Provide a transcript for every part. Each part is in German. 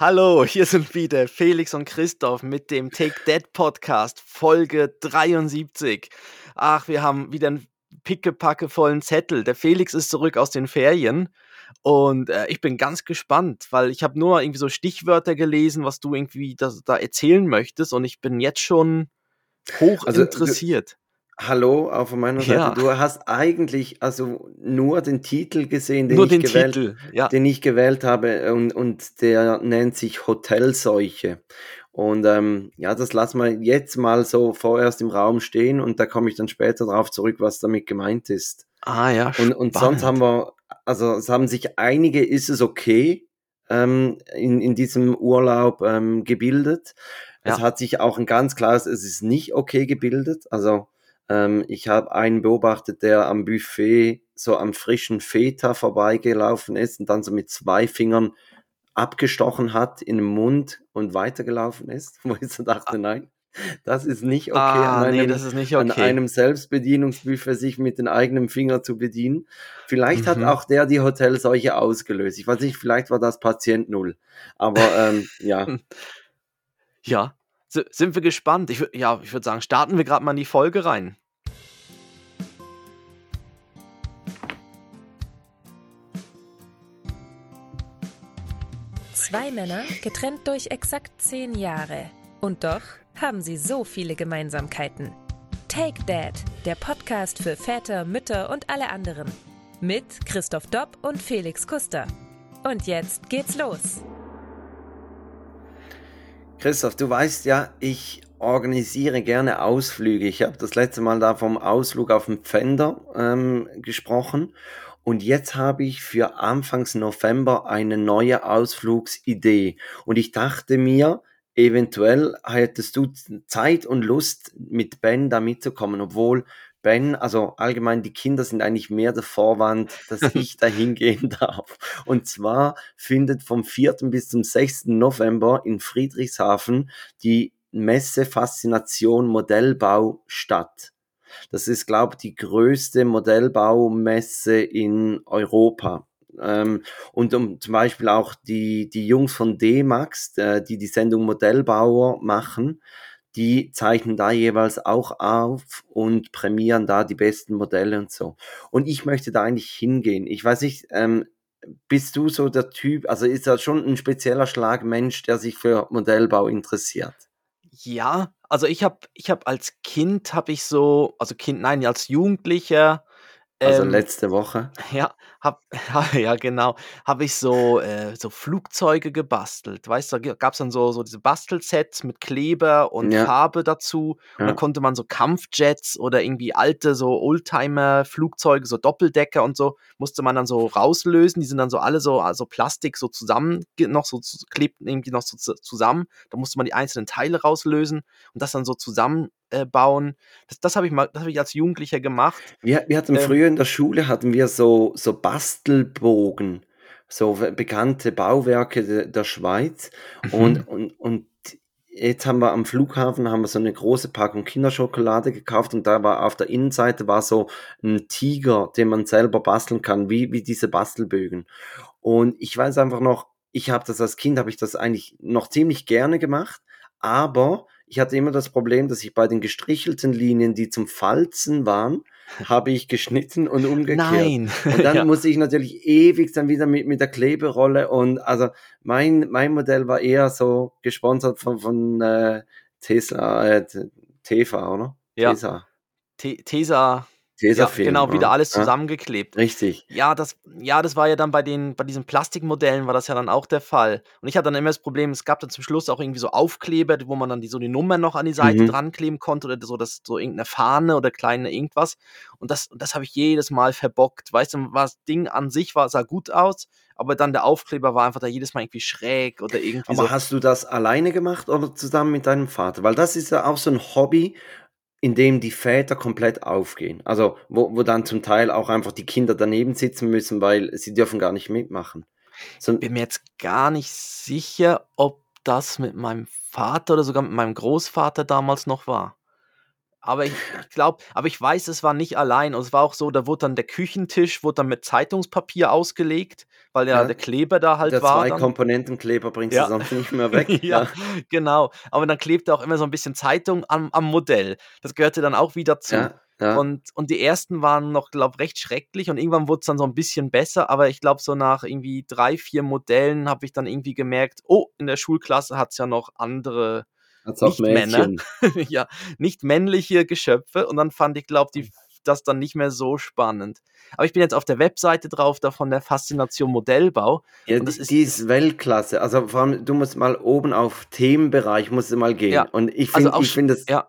Hallo, hier sind wieder Felix und Christoph mit dem Take That Podcast, Folge 73. Ach, wir haben wieder einen pickepackevollen Zettel. Der Felix ist zurück aus den Ferien und äh, ich bin ganz gespannt, weil ich habe nur irgendwie so Stichwörter gelesen, was du irgendwie da, da erzählen möchtest und ich bin jetzt schon hoch also, interessiert. Hallo, auch von meiner Seite. Ja. Du hast eigentlich also nur den Titel gesehen, den, nur ich, den, gewählt, Titel, ja. den ich gewählt habe und, und der nennt sich Hotelseuche. Und ähm, ja, das lassen wir jetzt mal so vorerst im Raum stehen und da komme ich dann später darauf zurück, was damit gemeint ist. Ah ja, und, und sonst haben wir, also es haben sich einige, ist es okay, ähm, in, in diesem Urlaub ähm, gebildet. Ja. Es hat sich auch ein ganz klares, es ist nicht okay gebildet. Also ähm, ich habe einen beobachtet, der am Buffet so am frischen Feta vorbeigelaufen ist und dann so mit zwei Fingern abgestochen hat in den Mund und weitergelaufen ist, wo ich so dachte, ah. nein, das ist nicht okay, ah, an, einem, nee, das ist nicht okay. an einem Selbstbedienungsbuffet sich mit den eigenen Finger zu bedienen. Vielleicht mhm. hat auch der die Hotelseuche ausgelöst. Ich weiß nicht, vielleicht war das Patient Null. Aber ähm, ja. Ja, sind wir gespannt. Ich, ja, ich würde sagen, starten wir gerade mal in die Folge rein. Zwei Männer, getrennt durch exakt zehn Jahre. Und doch haben sie so viele Gemeinsamkeiten. Take Dad, der Podcast für Väter, Mütter und alle anderen. Mit Christoph Dopp und Felix Kuster. Und jetzt geht's los. Christoph, du weißt ja, ich organisiere gerne Ausflüge. Ich habe das letzte Mal da vom Ausflug auf den Pfänder ähm, gesprochen. Und jetzt habe ich für Anfangs November eine neue Ausflugsidee. Und ich dachte mir, eventuell hättest du Zeit und Lust, mit Ben da mitzukommen, obwohl Ben, also allgemein die Kinder sind eigentlich mehr der Vorwand, dass ich da hingehen darf. Und zwar findet vom 4. bis zum 6. November in Friedrichshafen die Messe Faszination Modellbau statt. Das ist, glaube ich, die größte Modellbaumesse in Europa. Ähm, und um zum Beispiel auch die, die Jungs von D-Max, äh, die die Sendung Modellbauer machen, die zeichnen da jeweils auch auf und prämieren da die besten Modelle und so. Und ich möchte da eigentlich hingehen. Ich weiß nicht, ähm, bist du so der Typ, also ist das schon ein spezieller Schlag Mensch, der sich für Modellbau interessiert? Ja, also ich habe ich habe als Kind habe ich so also Kind nein, als Jugendlicher also ähm, letzte Woche? Ja, hab, ja genau, habe ich so, äh, so Flugzeuge gebastelt. Weißt du, da gab es dann so, so diese Bastelsets mit Kleber und ja. Farbe dazu. Und ja. dann konnte man so Kampfjets oder irgendwie alte so Oldtimer-Flugzeuge, so Doppeldecker und so, musste man dann so rauslösen. Die sind dann so alle so also Plastik so zusammen, noch so klebten irgendwie noch so zusammen. Da musste man die einzelnen Teile rauslösen und das dann so zusammen äh, bauen. Das, das habe ich mal, das habe ich als Jugendlicher gemacht. Wir, wir hatten ähm, früher in der Schule hatten wir so, so Bastelbogen, so bekannte Bauwerke de, der Schweiz. Mhm. Und, und, und jetzt haben wir am Flughafen haben wir so eine große Packung Kinderschokolade gekauft und da war auf der Innenseite war so ein Tiger, den man selber basteln kann, wie, wie diese Bastelbögen. Und ich weiß einfach noch, ich habe das als Kind, habe ich das eigentlich noch ziemlich gerne gemacht, aber ich hatte immer das Problem, dass ich bei den gestrichelten Linien, die zum Falzen waren, habe ich geschnitten und umgekehrt. Nein. Und dann ja. musste ich natürlich ewig dann wieder mit, mit der Kleberolle und also mein, mein Modell war eher so gesponsert von, von äh, Tesla, äh, Teva, oder? Ja. Tesa. Tesa Tesafilm. Ja, genau, wieder alles zusammengeklebt. Richtig. Ja, das, ja, das war ja dann bei den, bei diesen Plastikmodellen war das ja dann auch der Fall. Und ich hatte dann immer das Problem, es gab dann zum Schluss auch irgendwie so Aufkleber, wo man dann die, so die Nummer noch an die Seite mhm. dran kleben konnte oder so, das, so irgendeine Fahne oder kleine irgendwas. Und das, das habe ich jedes Mal verbockt. Weißt du, das Ding an sich war, sah gut aus, aber dann der Aufkleber war einfach da jedes Mal irgendwie schräg oder irgendwie aber so. hast du das alleine gemacht oder zusammen mit deinem Vater? Weil das ist ja auch so ein Hobby, in dem die Väter komplett aufgehen. Also wo, wo dann zum Teil auch einfach die Kinder daneben sitzen müssen, weil sie dürfen gar nicht mitmachen. So, bin mir jetzt gar nicht sicher, ob das mit meinem Vater oder sogar mit meinem Großvater damals noch war. Aber ich, ich glaube, aber ich weiß, es war nicht allein. Und es war auch so, da wurde dann der Küchentisch wurde dann mit Zeitungspapier ausgelegt, weil ja, ja der Kleber da halt der war. Zwei Komponenten Kleber bringst ja. du sonst nicht mehr weg. ja, ja, genau. Aber dann klebte auch immer so ein bisschen Zeitung am, am Modell. Das gehörte dann auch wieder zu. Ja. Ja. Und, und die ersten waren noch, glaube ich, recht schrecklich und irgendwann wurde es dann so ein bisschen besser, aber ich glaube, so nach irgendwie drei, vier Modellen habe ich dann irgendwie gemerkt, oh, in der Schulklasse hat es ja noch andere Hat's nicht Männer, ja, nicht männliche Geschöpfe und dann fand ich, glaube ich, das dann nicht mehr so spannend. Aber ich bin jetzt auf der Webseite drauf, da von der Faszination Modellbau. Ja, das ist, die ist Weltklasse. Also vor allem, du musst mal oben auf Themenbereich, musst du mal gehen. Ja, und ich finde also ich find das, ja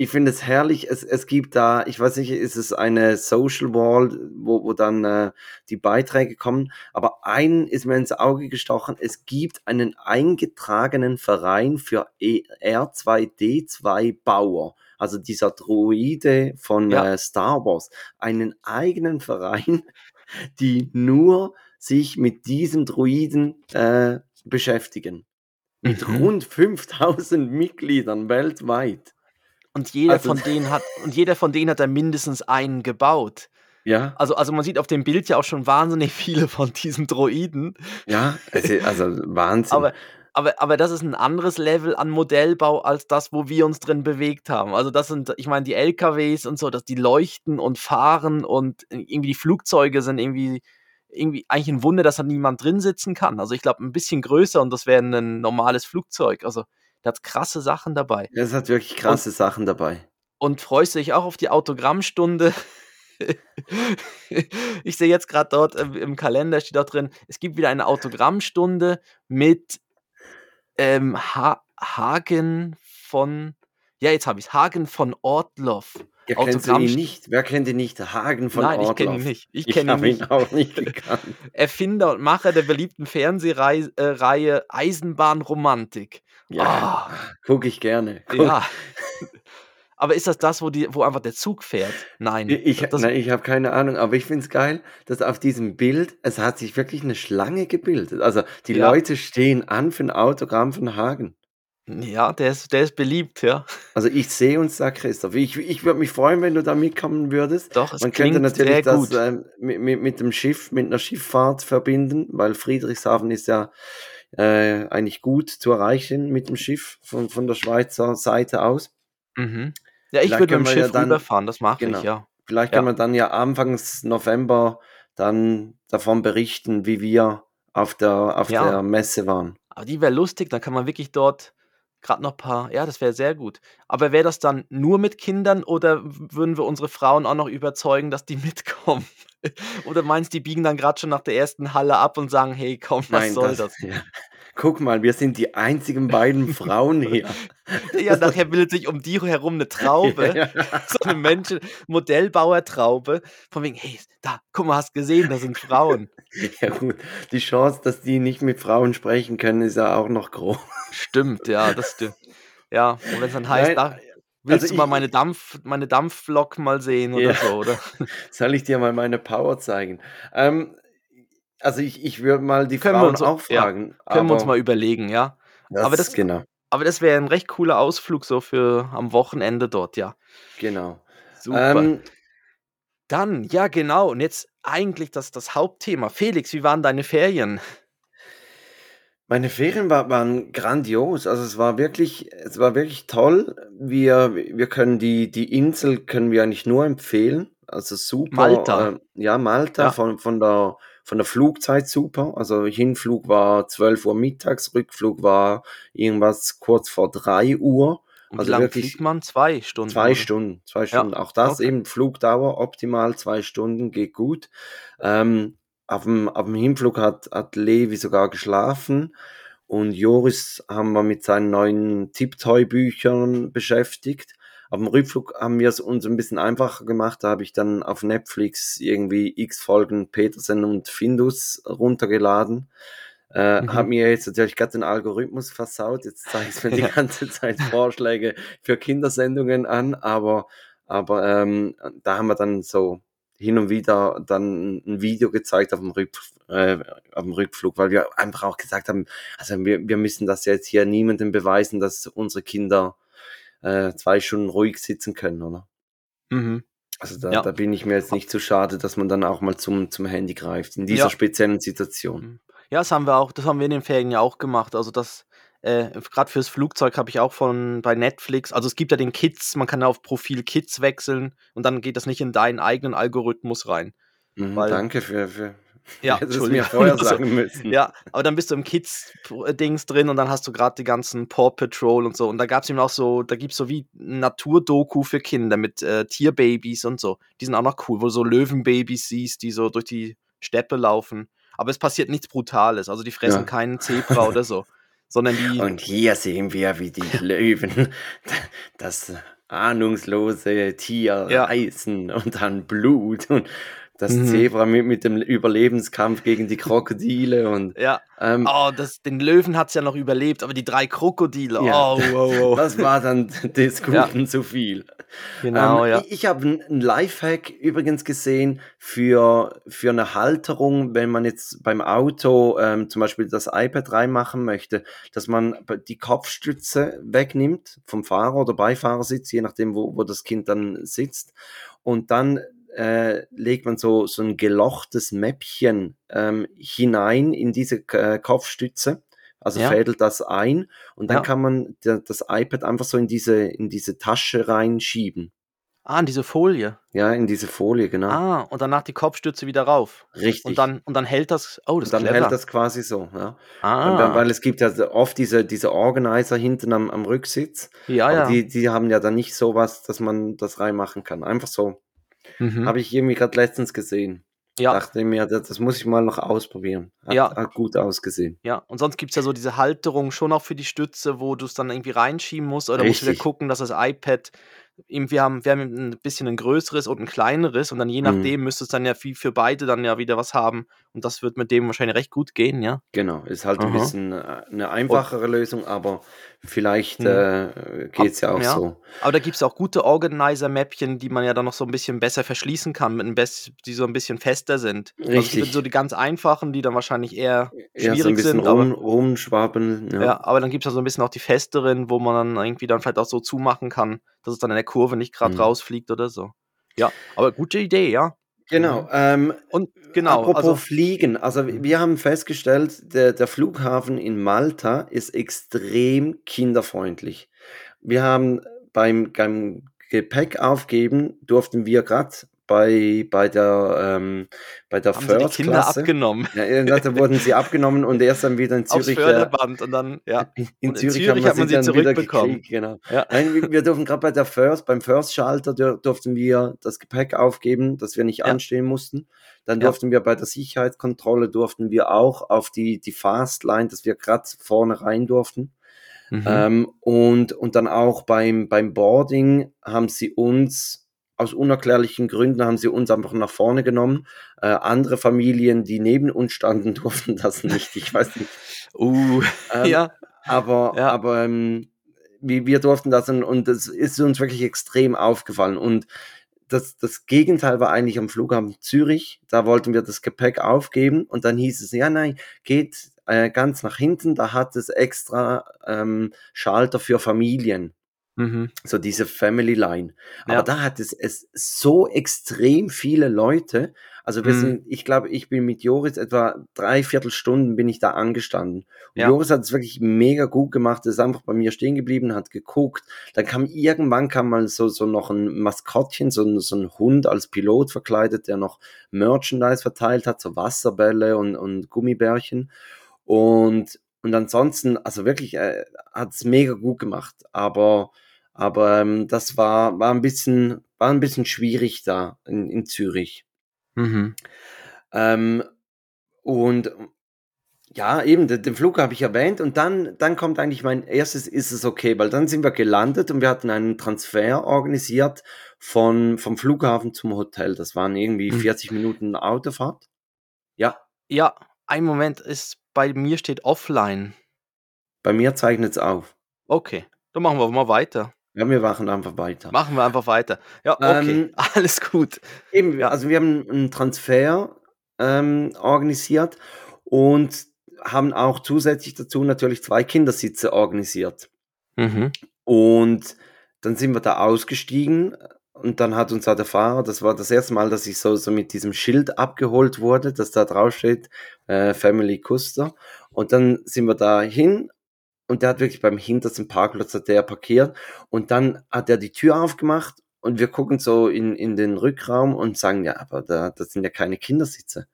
ich finde es herrlich. Es, es gibt da, ich weiß nicht, ist es eine Social Wall, wo, wo dann äh, die Beiträge kommen. Aber ein ist mir ins Auge gestochen. Es gibt einen eingetragenen Verein für e R2D2 Bauer. Also dieser Druide von ja. äh, Star Wars. Einen eigenen Verein, die nur sich mit diesem Druiden äh, beschäftigen. Mit mhm. rund 5000 Mitgliedern weltweit. Und jeder also, von denen hat und jeder von denen hat da mindestens einen gebaut. Ja. Also, also man sieht auf dem Bild ja auch schon wahnsinnig viele von diesen Droiden. Ja, also Wahnsinn. aber, aber, aber das ist ein anderes Level an Modellbau als das, wo wir uns drin bewegt haben. Also das sind, ich meine, die LKWs und so, dass die leuchten und fahren und irgendwie die Flugzeuge sind irgendwie, irgendwie eigentlich ein Wunder, dass da niemand drin sitzen kann. Also ich glaube, ein bisschen größer und das wäre ein normales Flugzeug. Also der hat krasse Sachen dabei. Es hat wirklich krasse und, Sachen dabei. Und freust du dich auch auf die Autogrammstunde? ich sehe jetzt gerade dort im, im, Kalender steht dort drin, es gibt wieder eine Autogrammstunde mit ähm, ha Hagen von, ja, jetzt habe ich es, Hagen von Ortloff. Kennst du ihn nicht? Wer kennt ihn nicht? Hagen von Nein, Ortloff. ich kenne ihn nicht. Ich, ich kenne ihn, ihn auch nicht gekannt. Erfinder und Macher der beliebten Fernsehreihe äh, Eisenbahnromantik. Ja, oh. gucke ich gerne. Guck. Ja. Aber ist das das, wo, die, wo einfach der Zug fährt? Nein. Ich, ich habe keine Ahnung, aber ich finde es geil, dass auf diesem Bild, es hat sich wirklich eine Schlange gebildet. Also die ja. Leute stehen an für ein Autogramm von Hagen. Ja, der ist, der ist beliebt, ja. Also ich sehe uns da, Christoph. Ich, ich würde mich freuen, wenn du da mitkommen würdest. Doch, es Man könnte natürlich das äh, mit, mit, mit dem Schiff, mit einer Schifffahrt verbinden, weil Friedrichshafen ist ja äh, eigentlich gut zu erreichen mit dem Schiff von, von der Schweizer Seite aus. Mhm. Ja, ich würde mit dem Schiff ja dann, rüberfahren, das mache genau, ich, ja. Vielleicht ja. kann man dann ja anfangs November dann davon berichten, wie wir auf der, auf ja. der Messe waren. Aber die wäre lustig, dann kann man wirklich dort gerade noch ein paar, ja, das wäre sehr gut. Aber wäre das dann nur mit Kindern oder würden wir unsere Frauen auch noch überzeugen, dass die mitkommen? oder meinst du, die biegen dann gerade schon nach der ersten Halle ab und sagen, hey, komm, was Nein, soll das? das? Ja. Guck mal, wir sind die einzigen beiden Frauen hier. ja, nachher bildet sich um die herum eine Traube. Ja. So eine Menschen, Modellbauertraube. Von wegen, hey, da, guck mal, hast gesehen, da sind Frauen. Ja, gut. Die Chance, dass die nicht mit Frauen sprechen können, ist ja auch noch groß. Stimmt, ja, das stimmt. Ja, und wenn es dann heißt, Nein, da, willst also du mal meine Dampf, meine Dampflok mal sehen oder ja. so, oder? Soll ich dir mal meine Power zeigen? Ähm, also ich, ich würde mal die können Frauen uns, auch fragen. Ja, können wir uns mal überlegen, ja. Das, aber das, genau. Aber das wäre ein recht cooler Ausflug so für am Wochenende dort, ja. Genau. Super. Ähm, Dann, ja genau, und jetzt eigentlich das, das Hauptthema. Felix, wie waren deine Ferien? Meine Ferien war, waren grandios. Also es war wirklich, es war wirklich toll. Wir, wir können die, die Insel können wir eigentlich nur empfehlen. Also super. Malta. Äh, ja, Malta ja. Von, von der von der Flugzeit super. Also Hinflug war 12 Uhr mittags, Rückflug war irgendwas kurz vor 3 Uhr. Und also wie lange fliegt man? Zwei Stunden? Zwei? Stunden, zwei Stunden. Ja. Auch das okay. eben, Flugdauer optimal, zwei Stunden, geht gut. Ähm, auf, dem, auf dem Hinflug hat, hat Levi sogar geschlafen und Joris haben wir mit seinen neuen Tipptoy-Büchern beschäftigt. Auf dem Rückflug haben wir es uns ein bisschen einfacher gemacht. Da habe ich dann auf Netflix irgendwie x Folgen Petersen und Findus runtergeladen. Äh, mhm. Habe mir jetzt natürlich gerade den Algorithmus versaut. Jetzt zeige ich mir die ganze Zeit Vorschläge für Kindersendungen an, aber, aber ähm, da haben wir dann so hin und wieder dann ein Video gezeigt auf dem, Rück, äh, auf dem Rückflug, weil wir einfach auch gesagt haben, also wir, wir müssen das jetzt hier niemandem beweisen, dass unsere Kinder äh, zwei Stunden ruhig sitzen können, oder? Mhm. Also da, ja. da bin ich mir jetzt nicht zu so schade, dass man dann auch mal zum, zum Handy greift, in dieser ja. speziellen Situation. Mhm. Ja, das haben wir auch, das haben wir in den Ferien ja auch gemacht. Also das, äh, gerade fürs Flugzeug habe ich auch von bei Netflix, also es gibt ja den Kids, man kann ja auf Profil Kids wechseln und dann geht das nicht in deinen eigenen Algorithmus rein. Mhm, danke für, für, ja, das mir vorher sagen müssen. Ja, aber dann bist du im Kids-Dings drin und dann hast du gerade die ganzen Paw Patrol und so. Und da gab es eben auch so, da gibt es so wie Naturdoku für Kinder mit äh, Tierbabys und so. Die sind auch noch cool, wo du so Löwenbabys siehst, die so durch die Steppe laufen. Aber es passiert nichts Brutales. Also die fressen ja. keinen Zebra oder so. Sondern die. Und hier sehen wir, wie die Löwen das ahnungslose Tier ja. reißen und dann Blut und das mhm. Zebra mit, mit dem Überlebenskampf gegen die Krokodile und ja. Ähm, oh, das, den Löwen hat es ja noch überlebt, aber die drei Krokodile, ja. oh, wow, wow. das war dann des Guten ja. zu viel. Genau, ähm, ja. Ich, ich habe einen Lifehack übrigens gesehen für, für eine Halterung, wenn man jetzt beim Auto ähm, zum Beispiel das iPad reinmachen möchte, dass man die Kopfstütze wegnimmt vom Fahrer oder Beifahrersitz, je nachdem, wo, wo das Kind dann sitzt und dann äh, legt man so, so ein gelochtes Mäppchen ähm, hinein in diese äh, Kopfstütze. Also ja. fädelt das ein und dann ja. kann man das iPad einfach so in diese, in diese Tasche reinschieben. Ah, in diese Folie. Ja, in diese Folie, genau. Ah, und danach die Kopfstütze wieder rauf. Richtig. Und dann, und dann hält das, oh, das ist Dann clever. hält das quasi so, ja. Ah. Weil es gibt ja oft diese, diese Organizer hinten am, am Rücksitz. Ja, ja. Die, die haben ja dann nicht sowas, dass man das reinmachen kann. Einfach so Mhm. Habe ich irgendwie gerade letztens gesehen. Ja. Dachte mir, das, das, muss ich mal noch ausprobieren. Hat, ja. hat gut ausgesehen. Ja, und sonst gibt es ja so diese Halterung schon auch für die Stütze, wo du es dann irgendwie reinschieben musst. Oder Richtig. musst du wieder gucken, dass das iPad wir haben, wir haben ein bisschen ein größeres und ein kleineres und dann je mhm. nachdem mhm. müsste es dann ja für, für beide dann ja wieder was haben und das wird mit dem wahrscheinlich recht gut gehen, ja. Genau, ist halt Aha. ein bisschen äh, eine einfachere und, Lösung, aber vielleicht hm. äh, geht es ja auch ja. so. Aber da gibt es auch gute Organizer-Mäppchen, die man ja dann noch so ein bisschen besser verschließen kann, mit ein Best die so ein bisschen fester sind. Also Richtig. Also so die ganz einfachen, die dann wahrscheinlich eher schwierig ja, so ein bisschen sind. Rum, aber, rumschwabbeln. Ja. ja, aber dann gibt es ja so ein bisschen auch die festeren, wo man dann irgendwie dann vielleicht auch so zumachen kann, dass es dann in der Kurve nicht gerade mhm. rausfliegt oder so. Ja, aber gute Idee, ja. Genau. Ähm, und genau. Apropos also, Fliegen, also mhm. wir haben festgestellt, der, der Flughafen in Malta ist extrem kinderfreundlich. Wir haben beim, beim Gepäck aufgeben, durften wir gerade bei, bei der, ähm, bei der Haben First die Kinder Klasse. abgenommen. Ja, da wurden sie abgenommen und erst dann wieder in Zürich. Aufs Förderband und dann, ja. In, in Zürich, Zürich hat man sie zurückbekommen. Genau. Ja. Nein, wir, wir durften gerade bei der First, beim First-Schalter durften wir das Gepäck aufgeben, dass wir nicht ja. anstehen mussten. Dann durften ja. wir bei der Sicherheitskontrolle durften wir auch auf die, die Fastline, dass wir gerade vorne rein durften. Mhm. Ähm, und, und dann auch beim, beim Boarding haben sie uns aus unerklärlichen Gründen haben sie uns einfach nach vorne genommen. Äh, andere Familien, die neben uns standen, durften das nicht. Ich weiß nicht. Uh, ähm, ja. Aber, ja. aber ähm, wir, wir durften das und, und das ist uns wirklich extrem aufgefallen. Und das, das Gegenteil war eigentlich am Flughafen Zürich. Da wollten wir das Gepäck aufgeben und dann hieß es, ja, nein, geht äh, ganz nach hinten, da hat es extra ähm, Schalter für Familien. Mhm. So diese Family Line. Aber ja. da hat es, es so extrem viele Leute. Also wir mhm. sind, ich glaube, ich bin mit Joris etwa dreiviertel Stunden bin ich da angestanden. Und ja. Joris hat es wirklich mega gut gemacht, ist einfach bei mir stehen geblieben, hat geguckt. Dann kam irgendwann kam mal so, so noch ein Maskottchen, so ein, so ein Hund als Pilot verkleidet, der noch Merchandise verteilt hat, so Wasserbälle und, und Gummibärchen. Und, und ansonsten, also wirklich, äh, hat es mega gut gemacht. Aber aber ähm, das war, war, ein bisschen, war ein bisschen schwierig da in, in Zürich. Mhm. Ähm, und ja, eben, den, Flug habe ich erwähnt und dann, dann kommt eigentlich mein erstes, ist es okay, weil dann sind wir gelandet und wir hatten einen Transfer organisiert von, vom Flughafen zum Hotel. Das waren irgendwie 40 mhm. Minuten Autofahrt. Ja. Ja, ein Moment ist, bei mir steht offline. Bei mir zeichnet es auf. Okay, dann machen wir mal weiter. Ja, wir machen einfach weiter. Machen wir einfach weiter. Ja, okay, ähm, alles gut. Eben, ja. also wir haben einen Transfer ähm, organisiert und haben auch zusätzlich dazu natürlich zwei Kindersitze organisiert. Mhm. Und dann sind wir da ausgestiegen und dann hat uns da der Fahrer, das war das erste Mal, dass ich so, so mit diesem Schild abgeholt wurde, dass da drauf steht, äh, Family Custer. Und dann sind wir da hin und der hat wirklich beim hintersten Parkplatz hat der parkiert und dann hat er die Tür aufgemacht und wir gucken so in, in den Rückraum und sagen, ja, aber da, das sind ja keine Kindersitze.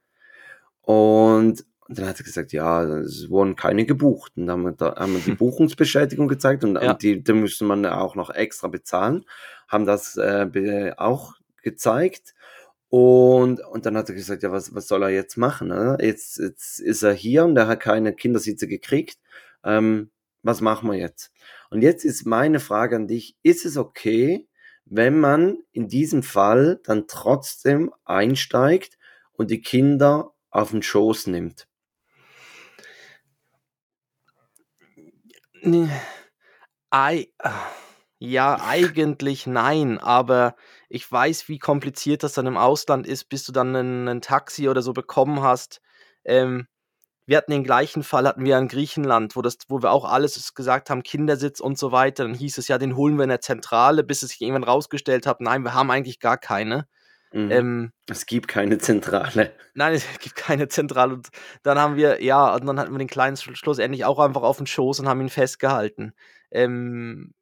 Und und dann hat er gesagt, ja, es wurden keine gebucht. Und dann haben wir, da, haben wir die Buchungsbestätigung gezeigt und, ja. die, die müsste man auch noch extra bezahlen. Haben das äh, auch gezeigt. Und, und dann hat er gesagt, ja, was, was soll er jetzt machen? Ne? Jetzt, jetzt ist er hier und er hat keine Kindersitze gekriegt. Ähm, was machen wir jetzt? Und jetzt ist meine Frage an dich, ist es okay, wenn man in diesem Fall dann trotzdem einsteigt und die Kinder auf den Schoß nimmt? Ei ja, eigentlich nein, aber ich weiß, wie kompliziert das dann im Ausland ist, bis du dann 'nen Taxi oder so bekommen hast. Ähm, wir hatten den gleichen Fall hatten wir in Griechenland, wo das wo wir auch alles gesagt haben, Kindersitz und so weiter. Dann hieß es: „Ja, den holen wir in der Zentrale“, bis es sich irgendwann rausgestellt hat: „Nein, wir haben eigentlich gar keine.“ Mhm. Ähm, es gibt keine Zentrale. Nein, es gibt keine Zentrale. Und dann haben wir, ja, und dann hatten wir den Kleinen schlussendlich auch einfach auf den Schoß und haben ihn festgehalten. Ähm,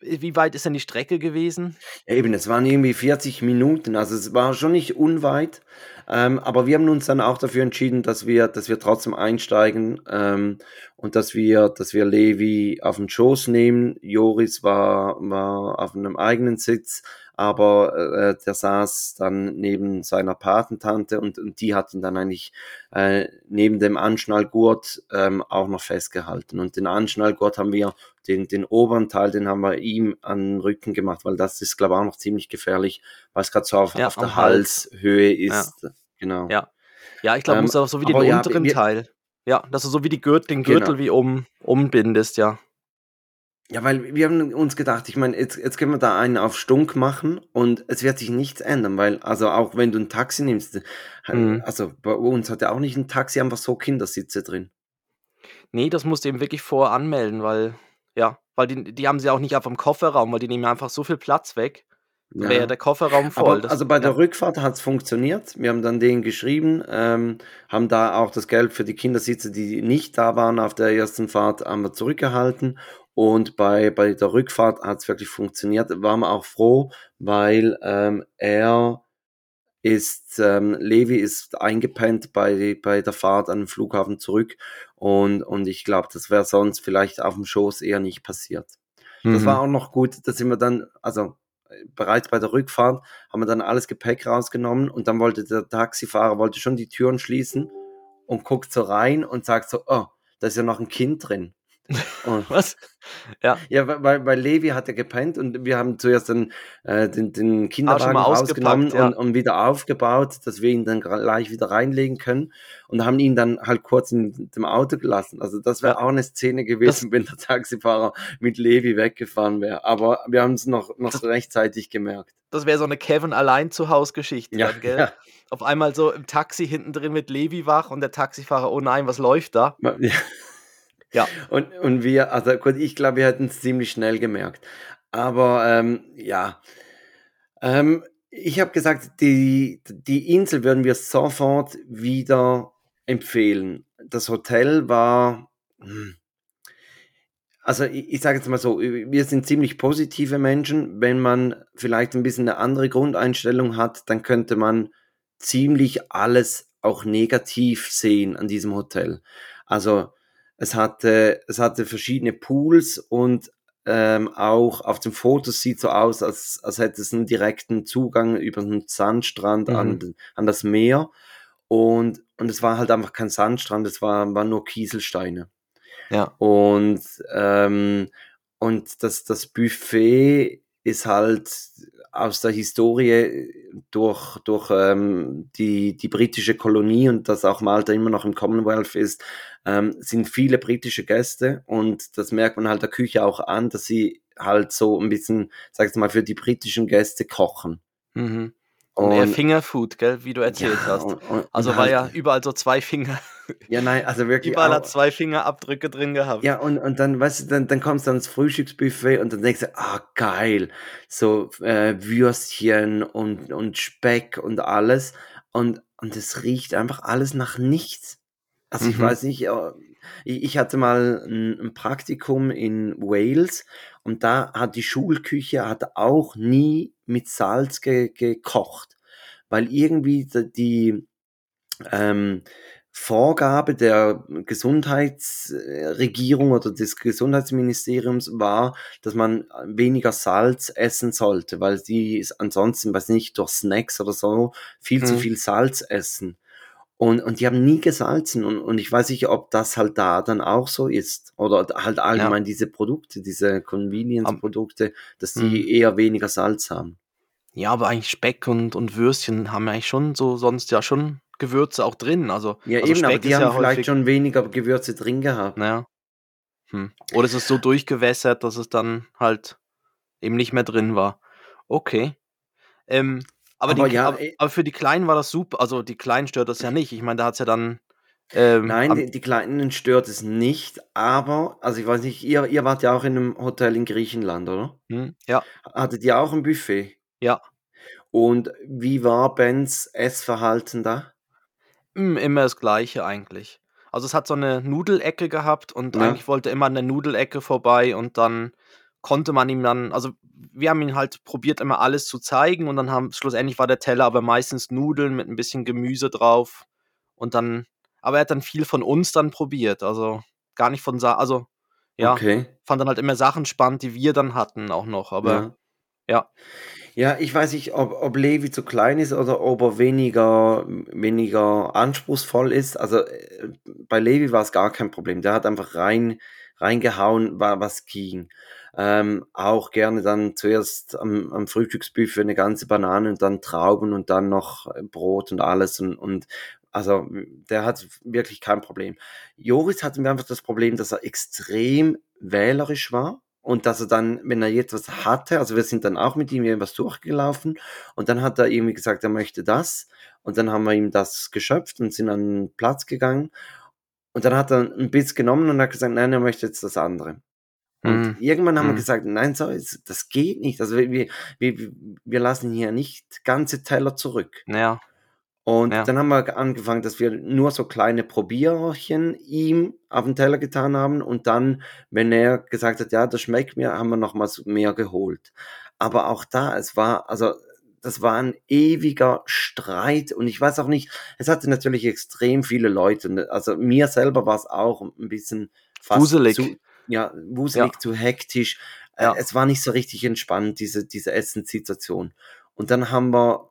wie weit ist denn die Strecke gewesen? Eben, es waren irgendwie 40 Minuten, also es war schon nicht unweit. Ähm, aber wir haben uns dann auch dafür entschieden, dass wir, dass wir trotzdem einsteigen ähm, und dass wir, dass wir Levi auf den Schoß nehmen. Joris war, war auf einem eigenen Sitz aber äh, der saß dann neben seiner Patentante und, und die hat ihn dann eigentlich äh, neben dem Anschnallgurt ähm, auch noch festgehalten. Und den Anschnallgurt haben wir, den, den oberen Teil, den haben wir ihm an den Rücken gemacht, weil das ist, glaube ich, auch noch ziemlich gefährlich, weil es gerade so auf, ja, auf der Hals. Halshöhe ist. Ja. Genau. Ja, ja ich glaube, ähm, muss auch so wie den unteren ja, wir, Teil. Ja, dass du so wie die Gürtel, den Gürtel genau. wie um, umbindest, ja. Ja, weil wir haben uns gedacht, ich meine, jetzt, jetzt können wir da einen auf Stunk machen und es wird sich nichts ändern, weil, also auch wenn du ein Taxi nimmst, mhm. also bei uns hat ja auch nicht ein Taxi einfach so Kindersitze drin. Nee, das musst du eben wirklich vorher anmelden, weil, ja, weil die, die haben sie auch nicht auf dem Kofferraum, weil die nehmen einfach so viel Platz weg. Ja. Wäre der Kofferraum voll. Aber, also bei der ja. Rückfahrt hat es funktioniert. Wir haben dann denen geschrieben, ähm, haben da auch das Geld für die Kindersitze, die nicht da waren auf der ersten Fahrt, haben wir zurückgehalten und bei, bei der Rückfahrt hat es wirklich funktioniert. Waren wir auch froh, weil ähm, er ist, ähm, Levi ist eingepennt bei, bei der Fahrt an den Flughafen zurück und, und ich glaube, das wäre sonst vielleicht auf dem Schoß eher nicht passiert. Mhm. Das war auch noch gut, da sind wir dann, also bereits bei der Rückfahrt haben wir dann alles Gepäck rausgenommen und dann wollte der Taxifahrer wollte schon die Türen schließen und guckt so rein und sagt so, oh, da ist ja noch ein Kind drin. Was? Ja. Ja, weil, weil Levi hat ja gepennt und wir haben zuerst den, äh, den, den Kinderwagen rausgenommen ja. und, und wieder aufgebaut, dass wir ihn dann gleich wieder reinlegen können und haben ihn dann halt kurz in dem Auto gelassen. Also das wäre ja. auch eine Szene gewesen, das, wenn der Taxifahrer mit Levi weggefahren wäre. Aber wir haben es noch, noch so rechtzeitig gemerkt. Das wäre so eine Kevin allein zu Haus Geschichte, ja, dann, gell? Ja. Auf einmal so im Taxi hinten drin mit Levi wach und der Taxifahrer, oh nein, was läuft da? Ja. Ja. Und, und wir, also gut, ich glaube, wir hätten es ziemlich schnell gemerkt. Aber ähm, ja, ähm, ich habe gesagt, die, die Insel würden wir sofort wieder empfehlen. Das Hotel war, hm, also ich, ich sage jetzt mal so, wir sind ziemlich positive Menschen. Wenn man vielleicht ein bisschen eine andere Grundeinstellung hat, dann könnte man ziemlich alles auch negativ sehen an diesem Hotel. Also es hatte, es hatte verschiedene Pools und ähm, auch auf dem Foto sieht so aus, als, als hätte es einen direkten Zugang über den Sandstrand mhm. an, an das Meer. Und, und es war halt einfach kein Sandstrand, es war, waren nur Kieselsteine. Ja. Und, ähm, und das, das Buffet ist halt aus der Historie durch, durch ähm, die, die britische Kolonie und dass auch Malta immer noch im Commonwealth ist, ähm, sind viele britische Gäste und das merkt man halt der Küche auch an, dass sie halt so ein bisschen, sag ich mal, für die britischen Gäste kochen. Mhm. Und, und Fingerfood, gell, wie du erzählt ja, hast. Und, und, also war ja überall so zwei Finger. Ja, nein, also wirklich. Überall auch, hat zwei Fingerabdrücke drin gehabt. Ja, und, und dann, weißt du, dann, dann kommst du ans Frühstücksbuffet und dann denkst du, ah, geil, so äh, Würstchen und, und Speck und alles. Und, und es riecht einfach alles nach nichts. Also ich mhm. weiß nicht, ich hatte mal ein, ein, Praktikum in Wales und da hat die Schulküche hat auch nie mit Salz ge gekocht, weil irgendwie die ähm, Vorgabe der Gesundheitsregierung oder des Gesundheitsministeriums war, dass man weniger Salz essen sollte, weil die ansonsten, weiß nicht, durch Snacks oder so viel hm. zu viel Salz essen. Und, und die haben nie gesalzen. Und, und ich weiß nicht, ob das halt da dann auch so ist. Oder halt allgemein ja. diese Produkte, diese Convenience-Produkte, dass die mhm. eher weniger Salz haben. Ja, aber eigentlich Speck und, und Würstchen haben eigentlich schon so sonst ja schon Gewürze auch drin. Also, ja, also eben, Speck aber die haben ja vielleicht schon weniger Gewürze drin gehabt. Naja. Hm. Oder es ist so durchgewässert, dass es dann halt eben nicht mehr drin war. Okay. Ähm, aber, aber, die, ja, aber, aber, für die Kleinen war das super. Also die Kleinen stört das ja nicht. Ich meine, da hat es ja dann. Ähm, Nein, die, die, Kleinen stört es nicht, aber, also ich weiß nicht, ihr, ihr wart ja auch in einem Hotel in Griechenland, oder? Hm, ja. Hattet ihr auch ein Buffet? Ja. Und wie war Bens Essverhalten da? Hm, immer das Gleiche eigentlich. Also es hat so eine Nudelecke gehabt und ja. eigentlich wollte immer an der Nudelecke vorbei und dann konnte man ihm dann, also wir haben ihn halt probiert, immer alles zu zeigen und dann haben, schlussendlich war der Teller aber meistens Nudeln mit ein bisschen Gemüse drauf und dann, aber er hat dann viel von uns dann probiert, also gar nicht von, Sa also ja, okay. fand dann halt immer Sachen spannend, die wir dann hatten auch noch, aber ja. ja. Ja, ich weiß nicht, ob, ob Levi zu klein ist oder ob er weniger, weniger anspruchsvoll ist. Also äh, bei Levi war es gar kein Problem. Der hat einfach rein, reingehauen, war was ging. Ähm, auch gerne dann zuerst am, am Frühstücksbuffet eine ganze Banane und dann Trauben und dann noch äh, Brot und alles und, und also der hat wirklich kein Problem. Joris hatte mir einfach das Problem, dass er extrem wählerisch war und dass er dann, wenn er jetzt was hatte, also wir sind dann auch mit ihm irgendwas durchgelaufen und dann hat er irgendwie gesagt, er möchte das und dann haben wir ihm das geschöpft und sind an den Platz gegangen und dann hat er ein Biss genommen und hat gesagt, nein, er möchte jetzt das andere. Und mhm. irgendwann haben mhm. wir gesagt, nein, so, das geht nicht. Also wir, wir, wir lassen hier nicht ganze Teller zurück. Ja. Und ja. dann haben wir angefangen, dass wir nur so kleine Probierchen ihm auf den Teller getan haben. Und dann, wenn er gesagt hat, ja, das schmeckt mir, haben wir nochmals mehr geholt. Aber auch da, es war, also das war ein ewiger Streit und ich weiß auch nicht, es hatte natürlich extrem viele Leute. Also mir selber war es auch ein bisschen fast zu, ja, wuselig, ja. zu hektisch. Äh, ja. Es war nicht so richtig entspannt, diese, diese Essenssituation. Und dann haben wir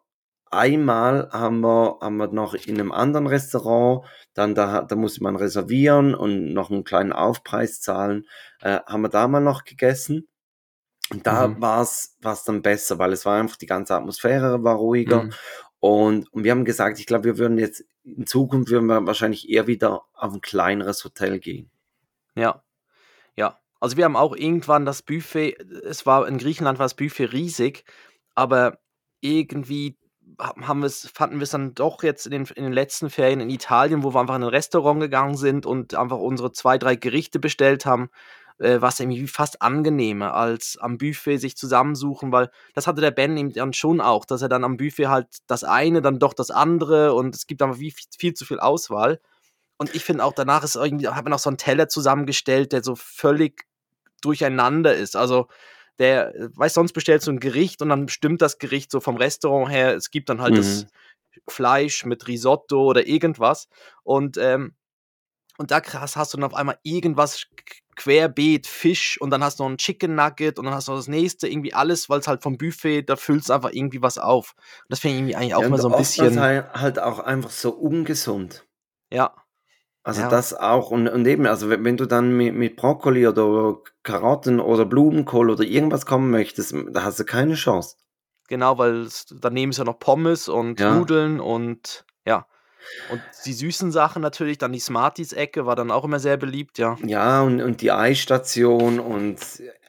einmal haben wir, haben wir noch in einem anderen Restaurant, dann da, da musste man reservieren und noch einen kleinen Aufpreis zahlen, äh, haben wir da mal noch gegessen. Und da mhm. war es dann besser, weil es war einfach die ganze Atmosphäre war ruhiger. Mhm. Und, und wir haben gesagt, ich glaube, wir würden jetzt in Zukunft würden wir wahrscheinlich eher wieder auf ein kleineres Hotel gehen. Ja, ja, also wir haben auch irgendwann das Buffet, es war in Griechenland war das Buffet riesig, aber irgendwie haben wir's, fanden wir es dann doch jetzt in den, in den letzten Ferien in Italien, wo wir einfach in ein Restaurant gegangen sind und einfach unsere zwei, drei Gerichte bestellt haben, äh, was irgendwie fast angenehmer als am Buffet sich zusammensuchen, weil das hatte der Ben eben dann schon auch, dass er dann am Buffet halt das eine, dann doch das andere und es gibt einfach viel, viel zu viel Auswahl. Und ich finde auch danach ist irgendwie, hat man auch so einen Teller zusammengestellt, der so völlig durcheinander ist. Also der, weiß sonst bestellst du ein Gericht und dann stimmt das Gericht so vom Restaurant her. Es gibt dann halt mhm. das Fleisch mit Risotto oder irgendwas. Und, ähm, und da krass hast du dann auf einmal irgendwas querbeet, Fisch und dann hast du noch ein Chicken Nugget und dann hast du noch das nächste, irgendwie alles, weil es halt vom Buffet, da füllst du einfach irgendwie was auf. Und das finde ich irgendwie eigentlich auch ja, mal so ein bisschen. halt auch einfach so ungesund. Ja. Also ja. das auch und, und eben, also wenn, wenn du dann mit, mit Brokkoli oder Karotten oder Blumenkohl oder irgendwas kommen möchtest, da hast du keine Chance. Genau, weil daneben ist ja noch Pommes und ja. Nudeln und ja. Und die süßen Sachen natürlich, dann die Smarties-Ecke war dann auch immer sehr beliebt, ja. Ja, und, und die Eisstation und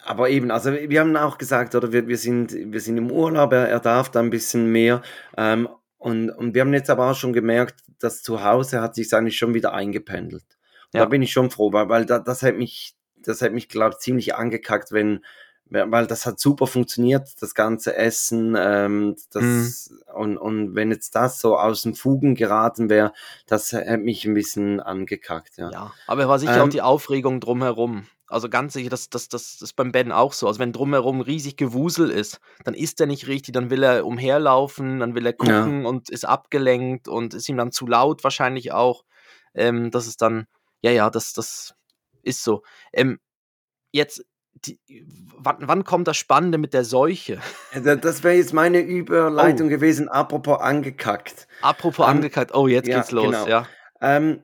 aber eben, also wir haben auch gesagt, oder wir, wir, sind, wir sind im Urlaub, er, er darf da ein bisschen mehr. Ähm, und, und wir haben jetzt aber auch schon gemerkt, dass zu Hause hat sich eigentlich schon wieder eingependelt. Ja. Da bin ich schon froh, weil, weil da, das hat mich, das hat mich, glaube ich, ziemlich angekackt, wenn, weil das hat super funktioniert, das ganze Essen, ähm, das, mhm. und, und wenn jetzt das so aus den Fugen geraten wäre, das hat mich ein bisschen angekackt, ja. Ja, aber war sicher ähm, auch die Aufregung drumherum. Also ganz sicher, das, das, das, ist beim Ben auch so. Also wenn drumherum riesig Gewusel ist, dann isst er nicht richtig, dann will er umherlaufen, dann will er gucken ja. und ist abgelenkt und ist ihm dann zu laut wahrscheinlich auch. Ähm, das ist dann, ja, ja, das, das ist so. Ähm, jetzt die, wann, wann, kommt das Spannende mit der Seuche? Das wäre jetzt meine Überleitung oh. gewesen, apropos angekackt. Apropos um, angekackt, oh, jetzt ja, geht's los, genau. ja. Ähm,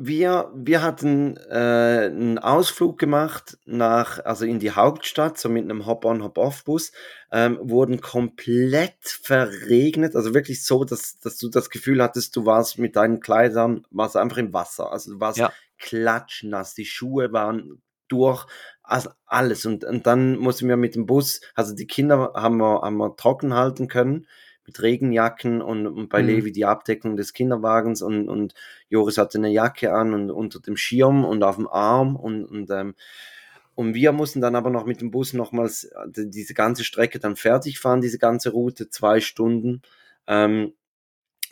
wir, wir hatten äh, einen Ausflug gemacht nach, also in die Hauptstadt, so mit einem Hop-on, Hop-off-Bus, ähm, wurden komplett verregnet, also wirklich so, dass, dass du das Gefühl hattest, du warst mit deinen Kleidern, warst einfach im Wasser, also du warst ja. klatschnass, die Schuhe waren durch, also alles. Und, und dann mussten wir mit dem Bus, also die Kinder haben wir, haben wir trocken halten können mit Regenjacken und, und bei mhm. Levi die Abdeckung des Kinderwagens und, und Joris hatte eine Jacke an und unter dem Schirm und auf dem Arm und, und ähm, und wir mussten dann aber noch mit dem Bus nochmals äh, diese ganze Strecke dann fertig fahren, diese ganze Route, zwei Stunden. Ähm,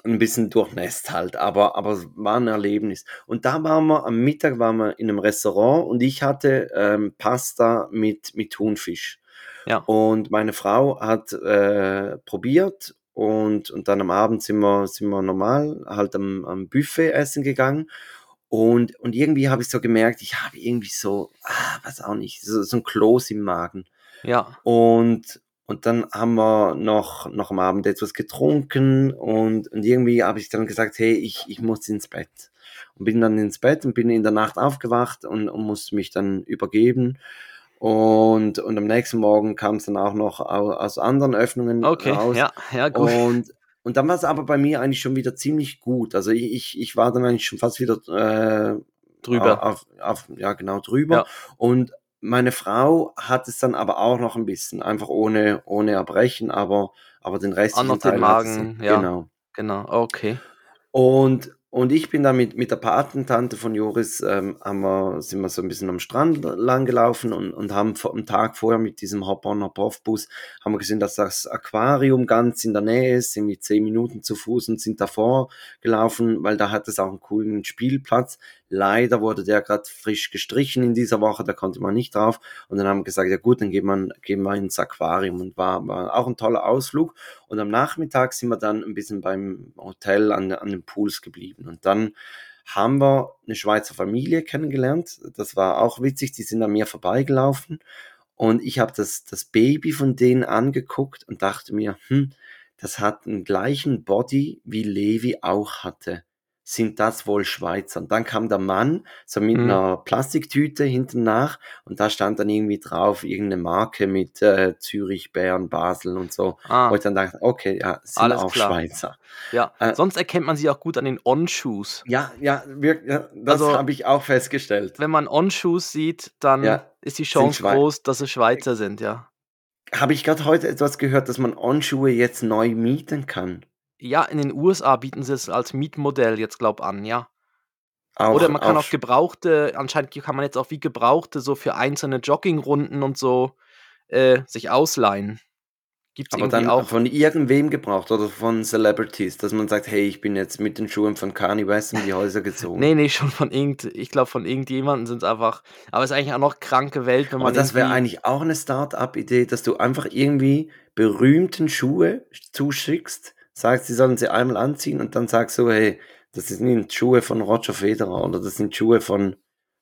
ein bisschen durchnässt halt, aber, aber es war ein Erlebnis. Und da waren wir, am Mittag waren wir in einem Restaurant und ich hatte ähm, Pasta mit, mit Thunfisch. Ja. Und meine Frau hat äh, probiert und, und dann am Abend sind wir, sind wir normal halt am, am Buffet essen gegangen. Und, und irgendwie habe ich so gemerkt, ich habe irgendwie so, ah, was auch nicht, so, so ein Kloß im Magen. Ja. Und, und dann haben wir noch, noch am Abend etwas getrunken und, und irgendwie habe ich dann gesagt, hey, ich, ich muss ins Bett. Und bin dann ins Bett und bin in der Nacht aufgewacht und, und musste mich dann übergeben. Und, und am nächsten Morgen kam es dann auch noch aus anderen Öffnungen okay, raus. Ja, ja, gut. Und, und dann war es aber bei mir eigentlich schon wieder ziemlich gut. Also ich, ich war dann eigentlich schon fast wieder äh, drüber. Auf, auf, ja, genau, drüber. Ja. Und meine Frau hat es dann aber auch noch ein bisschen, einfach ohne, ohne Erbrechen, aber, aber den Rest Teil den Magen, ja. Genau. Genau, okay. Und, und ich bin da mit, mit der Patentante von Joris, ähm, haben wir, sind wir so ein bisschen am Strand lang gelaufen und, und haben am Tag vorher mit diesem Hop-on, Hop-off-Bus, haben wir gesehen, dass das Aquarium ganz in der Nähe ist, sind mit zehn Minuten zu Fuß und sind davor gelaufen, weil da hat es auch einen coolen Spielplatz. Leider wurde der gerade frisch gestrichen in dieser Woche, da konnte man nicht drauf. Und dann haben wir gesagt, ja gut, dann gehen wir, gehen wir ins Aquarium und war, war auch ein toller Ausflug. Und am Nachmittag sind wir dann ein bisschen beim Hotel an, an den Pools geblieben. Und dann haben wir eine Schweizer Familie kennengelernt. Das war auch witzig, die sind an mir vorbeigelaufen. Und ich habe das, das Baby von denen angeguckt und dachte mir, hm, das hat einen gleichen Body wie Levi auch hatte sind das wohl Schweizer. Und dann kam der Mann so mit mhm. einer Plastiktüte hinten nach und da stand dann irgendwie drauf irgendeine Marke mit äh, Zürich, Bern, Basel und so. Ah. Wo ich dann dachte, okay, ja, sind Alles auch klar. Schweizer. Ja, äh, sonst erkennt man sie auch gut an den On-Shoes. Ja, ja, wir, ja das also, habe ich auch festgestellt. Wenn man On-Shoes sieht, dann ja, ist die Chance groß, dass es Schweizer sind, ja. Habe ich gerade heute etwas gehört, dass man On-Schuhe jetzt neu mieten kann? Ja, in den USA bieten sie es als Mietmodell jetzt, glaube an, ja. Auch, Oder man kann auch, auch gebrauchte, anscheinend kann man jetzt auch wie gebrauchte so für einzelne Joggingrunden und so äh, sich ausleihen. Gibt's Aber dann auch von irgendwem gebraucht oder von Celebrities, dass man sagt, hey, ich bin jetzt mit den Schuhen von Kanye West in die Häuser gezogen. nee, nee, schon von irgend, ich glaube von irgendjemandem sind es einfach, aber es ist eigentlich auch noch kranke Welt, wenn man Aber das wäre eigentlich auch eine Start-up-Idee, dass du einfach irgendwie berühmten Schuhe zuschickst, sagst, sie sollen sie einmal anziehen und dann sagst du, hey, das sind Schuhe von Roger Federer oder das sind Schuhe von,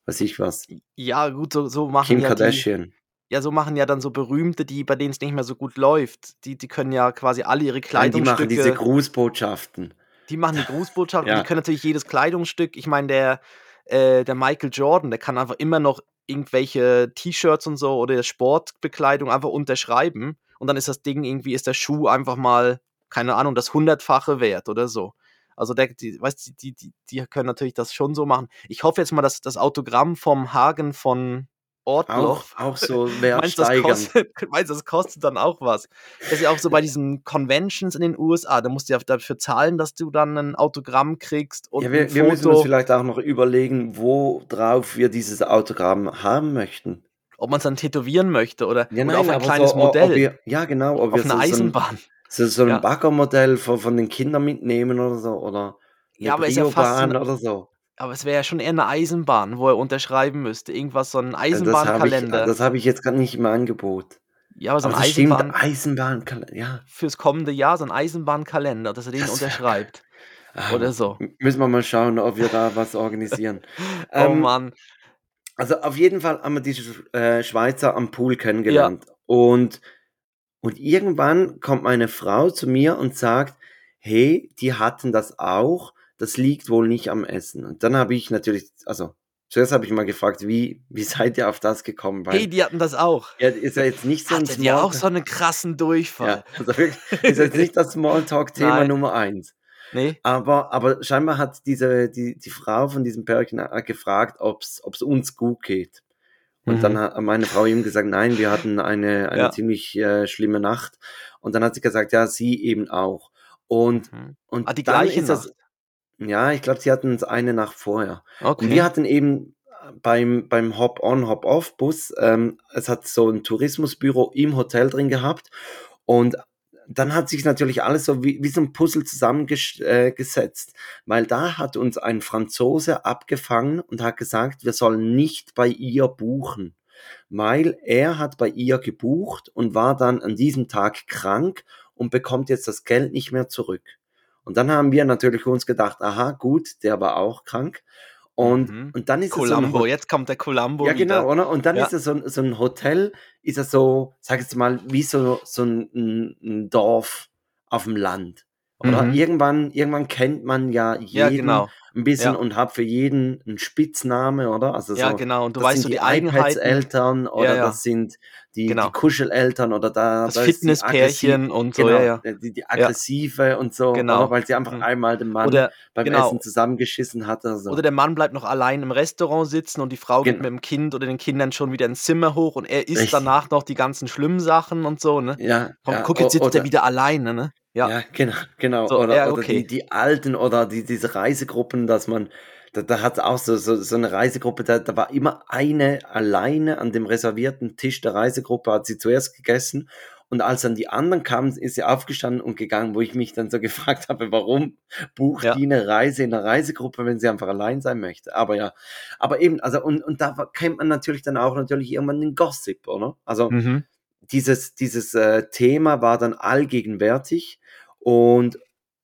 weiß ich was. Ja, gut, so, so machen Kim ja Kardashian. Die, ja, so machen ja dann so Berühmte, die, bei denen es nicht mehr so gut läuft. Die, die können ja quasi alle ihre Kleidungsstücke. Nein, die machen diese Grußbotschaften. Die machen die Grußbotschaften, ja. die können natürlich jedes Kleidungsstück. Ich meine, der, äh, der Michael Jordan, der kann einfach immer noch irgendwelche T-Shirts und so oder Sportbekleidung einfach unterschreiben und dann ist das Ding irgendwie, ist der Schuh einfach mal keine Ahnung, das hundertfache wert oder so. Also der, die, weißt, die, die, die können natürlich das schon so machen. Ich hoffe jetzt mal, dass das Autogramm vom Hagen von Ortloch. Auch, auch so meinst, das kostet, meinst das kostet dann auch was? Das ist ja auch so bei diesen Conventions in den USA, da musst du ja dafür zahlen, dass du dann ein Autogramm kriegst und ja, wir, wir müssen uns vielleicht auch noch überlegen, worauf wir dieses Autogramm haben möchten. Ob man es dann tätowieren möchte oder, ja, nein, oder auf ein kleines so, Modell. Wir, ja, genau. Ob auf wir eine so, Eisenbahn. So, so ein ja. Baggermodell von, von den Kindern mitnehmen oder so. Oder ja, aber ist ja fast ein, oder so. Aber es wäre ja schon eher eine Eisenbahn, wo er unterschreiben müsste. Irgendwas, so ein Eisenbahnkalender. Das habe ich, hab ich, jetzt gerade nicht im Angebot. Ja, aber so ein Eisenbahn, Eisenbahnkalender, ja. Fürs kommende Jahr so ein Eisenbahnkalender, dass er den das unterschreibt. Ah, oder so. Müssen wir mal schauen, ob wir da was organisieren. oh ähm, Mann. Also auf jeden Fall haben wir diese äh, Schweizer am Pool kennengelernt. Ja. Und, und irgendwann kommt meine Frau zu mir und sagt, hey, die hatten das auch das liegt wohl nicht am Essen. Und dann habe ich natürlich, also zuerst habe ich mal gefragt, wie, wie seid ihr auf das gekommen? Weil, hey, die hatten das auch. Ja, ist ja jetzt nicht so ein ihr auch so einen krassen Durchfall? Ja, also wirklich, ist jetzt nicht das Smalltalk-Thema Nummer eins. Nee. Aber, aber scheinbar hat diese, die, die Frau von diesem Pärchen gefragt, ob es uns gut geht. Und mhm. dann hat meine Frau ihm gesagt, nein, wir hatten eine, eine ja. ziemlich äh, schlimme Nacht. Und dann hat sie gesagt, ja, sie eben auch. Und, mhm. und ah, die dann gleiche ist das, Nacht. Ja, ich glaube, sie hatten es eine Nacht vorher. Okay. Und wir hatten eben beim, beim Hop-on, Hop-off-Bus, ähm, es hat so ein Tourismusbüro im Hotel drin gehabt und dann hat sich natürlich alles so wie, wie so ein Puzzle zusammengesetzt, äh, weil da hat uns ein Franzose abgefangen und hat gesagt, wir sollen nicht bei ihr buchen, weil er hat bei ihr gebucht und war dann an diesem Tag krank und bekommt jetzt das Geld nicht mehr zurück. Und dann haben wir natürlich uns gedacht, aha, gut, der war auch krank. Und, mhm. und dann ist Columbo, es so jetzt kommt der Columbo. Ja, genau, wieder. oder? Und dann ja. ist es so, so ein Hotel, ist es so, sag ich jetzt mal, wie so, so ein, ein Dorf auf dem Land. Oder mhm. irgendwann, irgendwann kennt man ja jeden ja, genau. ein bisschen ja. und hat für jeden einen Spitzname, oder? Also ja, genau. Und du weißt so die, die Eigenheiten. Eltern oder das sind die, genau. die Kuscheleltern oder da das Fitnesspärchen und so, genau, ja, Die, die aggressive und so, genau. weil sie einfach mhm. einmal den Mann oder, beim genau. Essen zusammengeschissen hat. Oder, so. oder der Mann bleibt noch allein im Restaurant sitzen und die Frau geht mit dem Kind oder den Kindern schon wieder ins Zimmer hoch und er isst Richtig. danach noch die ganzen schlimmen Sachen und so, ne? Ja. Komm, guck, jetzt sitzt er wieder alleine, ne? Ja, ja genau, genau. So, oder, ja, okay. oder die, die alten oder die, diese Reisegruppen, dass man, da, da hat auch so, so, so eine Reisegruppe, da, da war immer eine alleine an dem reservierten Tisch der Reisegruppe, hat sie zuerst gegessen und als dann die anderen kamen, ist sie aufgestanden und gegangen, wo ich mich dann so gefragt habe, warum bucht ja. die eine Reise in einer Reisegruppe, wenn sie einfach allein sein möchte. Aber ja, aber eben, also und, und da kennt man natürlich dann auch natürlich irgendwann den Gossip, oder? Also mhm. dieses, dieses äh, Thema war dann allgegenwärtig und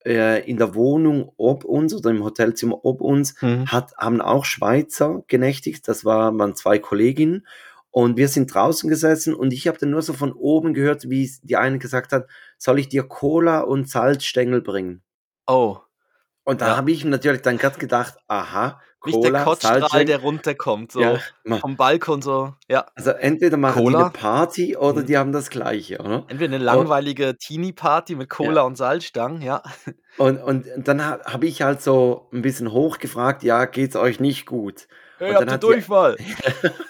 äh, in der Wohnung ob uns oder im Hotelzimmer ob uns mhm. hat, haben auch Schweizer genächtigt. Das war, waren zwei Kolleginnen. Und wir sind draußen gesessen und ich habe dann nur so von oben gehört, wie die eine gesagt hat, soll ich dir Cola und Salzstängel bringen? Oh. Und da ja. habe ich natürlich dann gerade gedacht, aha, Cola, Nicht der Kotzstrahl, der runterkommt, so ja, vom Balkon so, ja. Also entweder machen Cola. die eine Party oder mhm. die haben das Gleiche, oder? Entweder eine langweilige Teenie-Party mit Cola ja. und Salzstangen, ja. Und, und dann habe ich halt so ein bisschen hochgefragt, ja, geht's euch nicht gut? Hey, und dann hat Durchfall.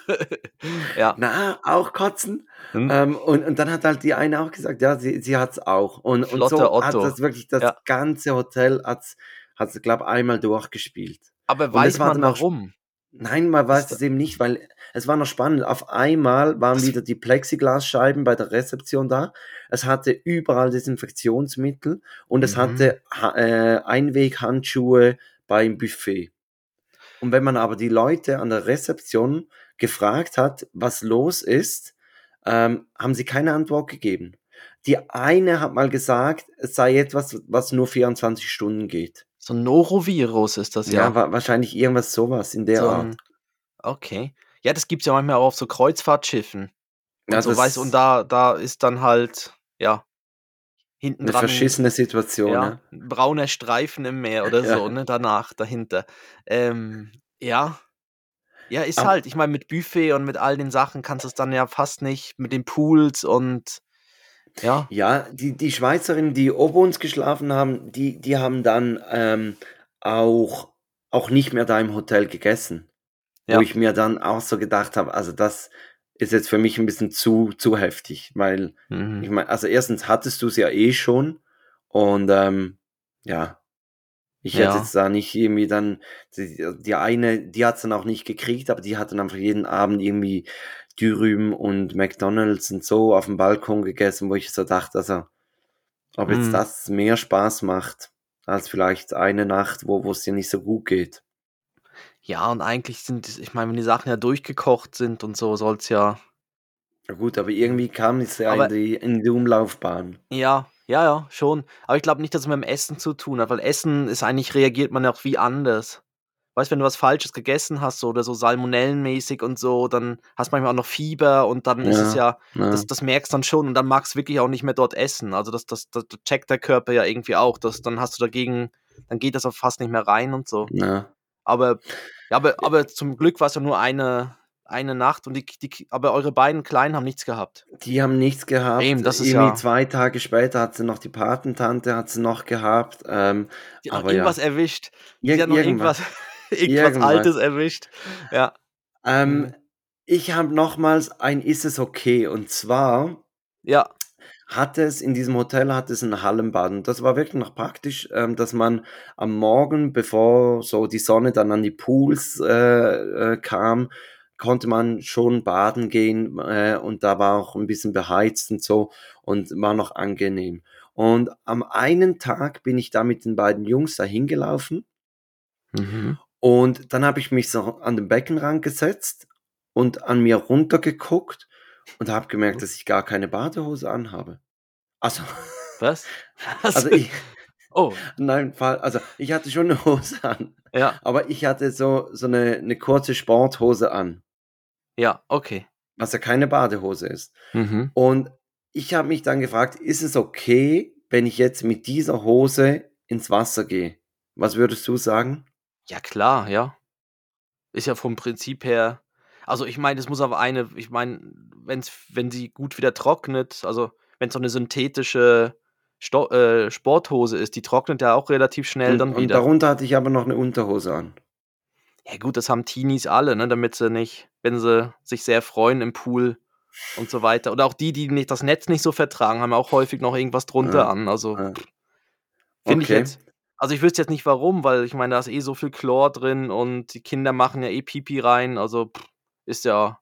ja. Na, auch kotzen. Hm. Ähm, und, und dann hat halt die eine auch gesagt, ja, sie, sie hat's auch. Und, und so Otto. hat das wirklich das ja. ganze Hotel hat's, hat's, glaube einmal durchgespielt. Aber weiß man warum? Nein, man weiß es eben nicht, weil es war noch spannend. Auf einmal waren wieder die Plexiglasscheiben bei der Rezeption da. Es hatte überall Desinfektionsmittel und es mhm. hatte äh, Einweghandschuhe beim Buffet. Und wenn man aber die Leute an der Rezeption gefragt hat, was los ist, ähm, haben sie keine Antwort gegeben. Die eine hat mal gesagt, es sei etwas, was nur 24 Stunden geht. So ein Norovirus ist das ja. Ja, wa wahrscheinlich irgendwas sowas in der so Art. Okay. Ja, das gibt es ja manchmal auch auf so Kreuzfahrtschiffen. Und ja, so weiß, und da, da ist dann halt, ja, hinten eine dran. verschissene Situation, ja, ne? brauner Streifen im Meer oder ja. so, ne, danach, dahinter. Ähm, ja. Ja, ist Aber halt, ich meine, mit Buffet und mit all den Sachen kannst du es dann ja fast nicht, mit den Pools und ja. Ja, die, die Schweizerinnen, die ober uns geschlafen haben, die, die haben dann ähm, auch, auch nicht mehr da im Hotel gegessen. Ja. Wo ich mir dann auch so gedacht habe, also das, ist jetzt für mich ein bisschen zu, zu heftig, weil mhm. ich meine, also erstens hattest du es ja eh schon und ähm, ja, ich ja. hätte jetzt da nicht irgendwie dann, die, die eine, die hat es dann auch nicht gekriegt, aber die hat dann einfach jeden Abend irgendwie Dürüm und McDonalds und so auf dem Balkon gegessen, wo ich so dachte, also, ob jetzt mm. das mehr Spaß macht, als vielleicht eine Nacht, wo es dir nicht so gut geht. Ja, und eigentlich sind, ich meine, wenn die Sachen ja durchgekocht sind und so, soll es ja. Ja gut, aber irgendwie kam es ja in die, in die Umlaufbahn. Ja, ja, ja, schon. Aber ich glaube nicht, dass es mit dem Essen zu tun hat, weil Essen ist eigentlich, reagiert man ja auch wie anders. Weißt, wenn du was Falsches gegessen hast so, oder so salmonellenmäßig und so, dann hast du manchmal auch noch Fieber und dann ist es Ja, ja, das, das merkst dann schon und dann magst du wirklich auch nicht mehr dort essen. Also das, das, das checkt der Körper ja irgendwie auch. Das, dann hast du dagegen, dann geht das auch fast nicht mehr rein und so. ja. Aber, ja, aber, aber zum Glück war es ja nur eine, eine Nacht und die, die, aber eure beiden Kleinen haben nichts gehabt. Die haben nichts gehabt. Eben, das ist Irgendwie ja. zwei Tage später hat sie noch die Patentante, hat sie noch gehabt. Ähm, die hat noch irgendwas ja. erwischt. Die hat noch irgendwas, irgendwas, irgendwas, Altes erwischt. Ja. Ähm, mhm. ich habe nochmals ein Ist es okay? Und zwar. Ja hatte es in diesem Hotel hat es ein Hallenbad und das war wirklich noch praktisch, ähm, dass man am Morgen, bevor so die Sonne dann an die Pools äh, äh, kam, konnte man schon baden gehen äh, und da war auch ein bisschen beheizt und so und war noch angenehm. Und am einen Tag bin ich da mit den beiden Jungs da hingelaufen mhm. Und dann habe ich mich so an den Beckenrand gesetzt und an mir runtergeguckt und habe gemerkt, dass ich gar keine Badehose anhabe. Also, was? was? Also ich, oh, nein, also ich hatte schon eine Hose an. Ja. Aber ich hatte so, so eine, eine kurze Sporthose an. Ja, okay. Was ja keine Badehose ist. Mhm. Und ich habe mich dann gefragt, ist es okay, wenn ich jetzt mit dieser Hose ins Wasser gehe? Was würdest du sagen? Ja, klar, ja. Ist ja vom Prinzip her. Also ich meine, es muss aber eine, ich meine, wenn's, wenn sie gut wieder trocknet, also wenn es so eine synthetische Sto äh, Sporthose ist, die trocknet ja auch relativ schnell und, dann wieder. Und darunter hatte ich aber noch eine Unterhose an. Ja gut, das haben Teenies alle, ne, damit sie nicht, wenn sie sich sehr freuen im Pool und so weiter. Oder auch die, die nicht das Netz nicht so vertragen, haben auch häufig noch irgendwas drunter ja. an. Also ja. finde okay. ich jetzt. Also ich wüsste jetzt nicht warum, weil ich meine, da ist eh so viel Chlor drin und die Kinder machen ja eh Pipi rein. Also pff, ist ja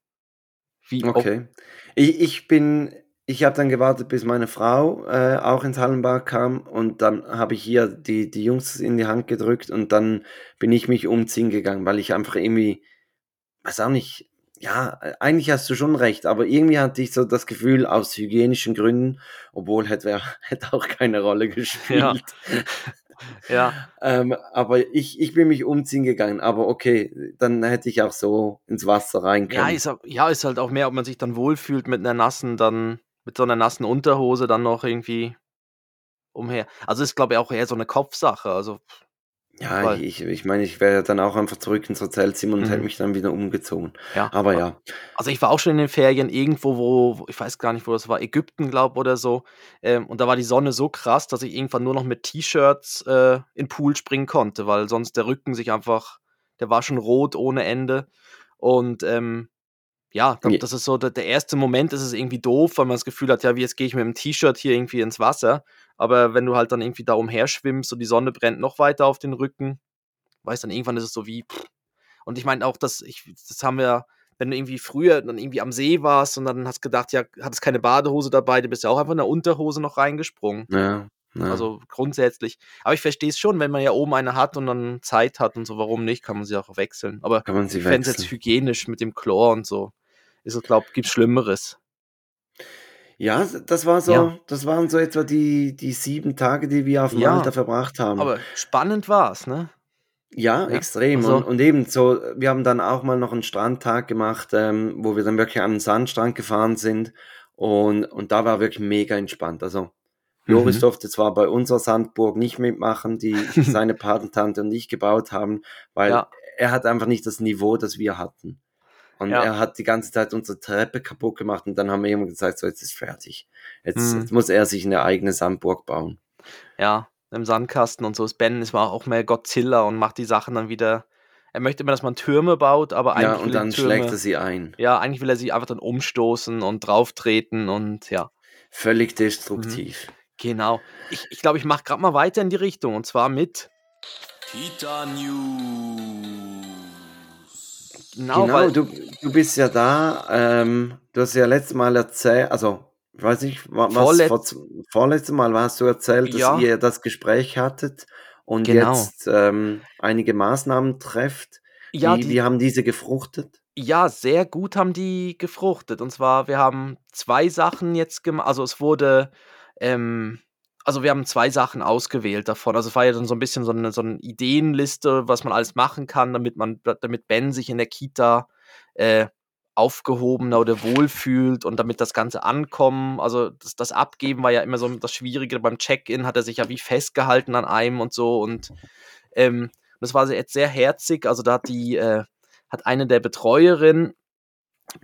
wie. Okay. Ich, ich bin ich habe dann gewartet, bis meine Frau äh, auch ins Hallenbad kam und dann habe ich hier die, die Jungs in die Hand gedrückt und dann bin ich mich umziehen gegangen, weil ich einfach irgendwie, weiß auch nicht, ja, eigentlich hast du schon recht, aber irgendwie hatte ich so das Gefühl, aus hygienischen Gründen, obwohl hätte, hätte auch keine Rolle gespielt. Ja. ja. ähm, aber ich, ich bin mich umziehen gegangen, aber okay, dann hätte ich auch so ins Wasser rein können. Ja, ist, ja, ist halt auch mehr, ob man sich dann wohlfühlt mit einer nassen, dann mit so einer nassen Unterhose dann noch irgendwie umher. Also ist, glaube ich, auch eher so eine Kopfsache. Also, ja, weil, ich, ich meine, ich wäre dann auch einfach zurück ins Hotelzimmer und hätte mhm. mich dann wieder umgezogen. Ja. Aber ja. Also ich war auch schon in den Ferien irgendwo, wo, ich weiß gar nicht, wo das war, Ägypten, glaube ich, oder so. Ähm, und da war die Sonne so krass, dass ich irgendwann nur noch mit T-Shirts äh, in den Pool springen konnte, weil sonst der Rücken sich einfach, der war schon rot ohne Ende. Und ähm, ja, glaub, das ist so der, der erste Moment, ist es irgendwie doof, weil man das Gefühl hat, ja, wie jetzt gehe ich mit dem T-Shirt hier irgendwie ins Wasser. Aber wenn du halt dann irgendwie da umherschwimmst und die Sonne brennt noch weiter auf den Rücken, weißt dann irgendwann ist es so wie. Pff. Und ich meine auch, dass ich, das haben wir, wenn du irgendwie früher dann irgendwie am See warst und dann hast gedacht, ja, hattest keine Badehose dabei, du bist ja auch einfach in der Unterhose noch reingesprungen. Ja. Ja. Also grundsätzlich. Aber ich verstehe es schon, wenn man ja oben eine hat und dann Zeit hat und so, warum nicht, kann man sie auch wechseln. Aber kann man sie ich fände es jetzt hygienisch mit dem Chlor und so ist es, glaube gibt Schlimmeres. Ja, das war so, ja. das waren so etwa die, die sieben Tage, die wir auf Malta ja, verbracht haben. Aber spannend war es, ne? Ja, ja, extrem. Also, und, und eben so, wir haben dann auch mal noch einen Strandtag gemacht, ähm, wo wir dann wirklich an den Sandstrand gefahren sind. Und, und da war wirklich mega entspannt. Also Joris mhm. durfte zwar bei unserer Sandburg nicht mitmachen, die seine Patentante und ich gebaut haben, weil er hat einfach nicht das Niveau, das wir hatten. Und ja. er hat die ganze Zeit unsere Treppe kaputt gemacht und dann haben wir ihm gesagt, so jetzt ist fertig. Jetzt, mhm. jetzt muss er sich eine eigene Sandburg bauen. Ja, im Sandkasten und so ist Ben, es war auch mehr Godzilla und macht die Sachen dann wieder er möchte immer, dass man Türme baut, aber eigentlich. Ja, und dann Türme, schlägt er sie ein. Ja, eigentlich will er sie einfach dann umstoßen und drauftreten und ja. Völlig destruktiv. Mhm. Genau. Ich glaube, ich, glaub, ich mache gerade mal weiter in die Richtung und zwar mit Kita News. Genau, genau weil, du, du bist ja da. Ähm, du hast ja letztes Mal erzählt, also ich weiß nicht, was Vorlet vor, vorletztes Mal hast du erzählt, dass ja. ihr das Gespräch hattet und genau. jetzt ähm, einige Maßnahmen trefft. Ja, wie, die, wie haben diese gefruchtet? Ja, sehr gut haben die gefruchtet. Und zwar, wir haben zwei Sachen jetzt gemacht. Also es wurde, ähm, also wir haben zwei Sachen ausgewählt davon. Also es war ja dann so ein bisschen so eine, so eine Ideenliste, was man alles machen kann, damit man, damit Ben sich in der Kita äh, aufgehobener oder wohlfühlt und damit das Ganze ankommen. Also das, das Abgeben war ja immer so das Schwierige. Beim Check-in hat er sich ja wie festgehalten an einem und so. Und ähm, das war jetzt sehr herzig. Also da hat die, äh, hat eine der Betreuerinnen,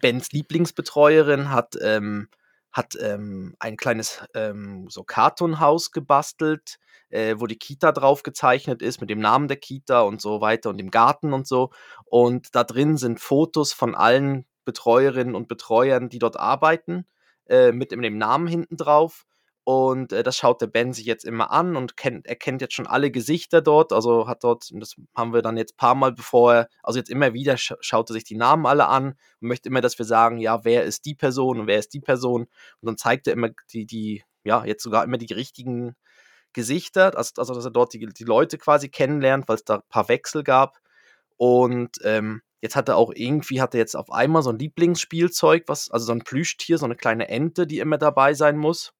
Bens Lieblingsbetreuerin, hat, ähm, hat ähm, ein kleines ähm, so Kartonhaus gebastelt, äh, wo die Kita drauf gezeichnet ist, mit dem Namen der Kita und so weiter und dem Garten und so. Und da drin sind Fotos von allen Betreuerinnen und Betreuern, die dort arbeiten, äh, mit dem Namen hinten drauf. Und äh, das schaut der Ben sich jetzt immer an und kennt, er kennt jetzt schon alle Gesichter dort. Also hat dort, das haben wir dann jetzt ein paar Mal, bevor er, also jetzt immer wieder sch schaut er sich die Namen alle an und möchte immer, dass wir sagen, ja, wer ist die Person und wer ist die Person. Und dann zeigt er immer die, die, ja, jetzt sogar immer die richtigen Gesichter, also, also dass er dort die, die Leute quasi kennenlernt, weil es da ein paar Wechsel gab. Und ähm, Jetzt hat er auch irgendwie, hat er jetzt auf einmal so ein Lieblingsspielzeug, was, also so ein Plüschtier, so eine kleine Ente, die immer dabei sein muss.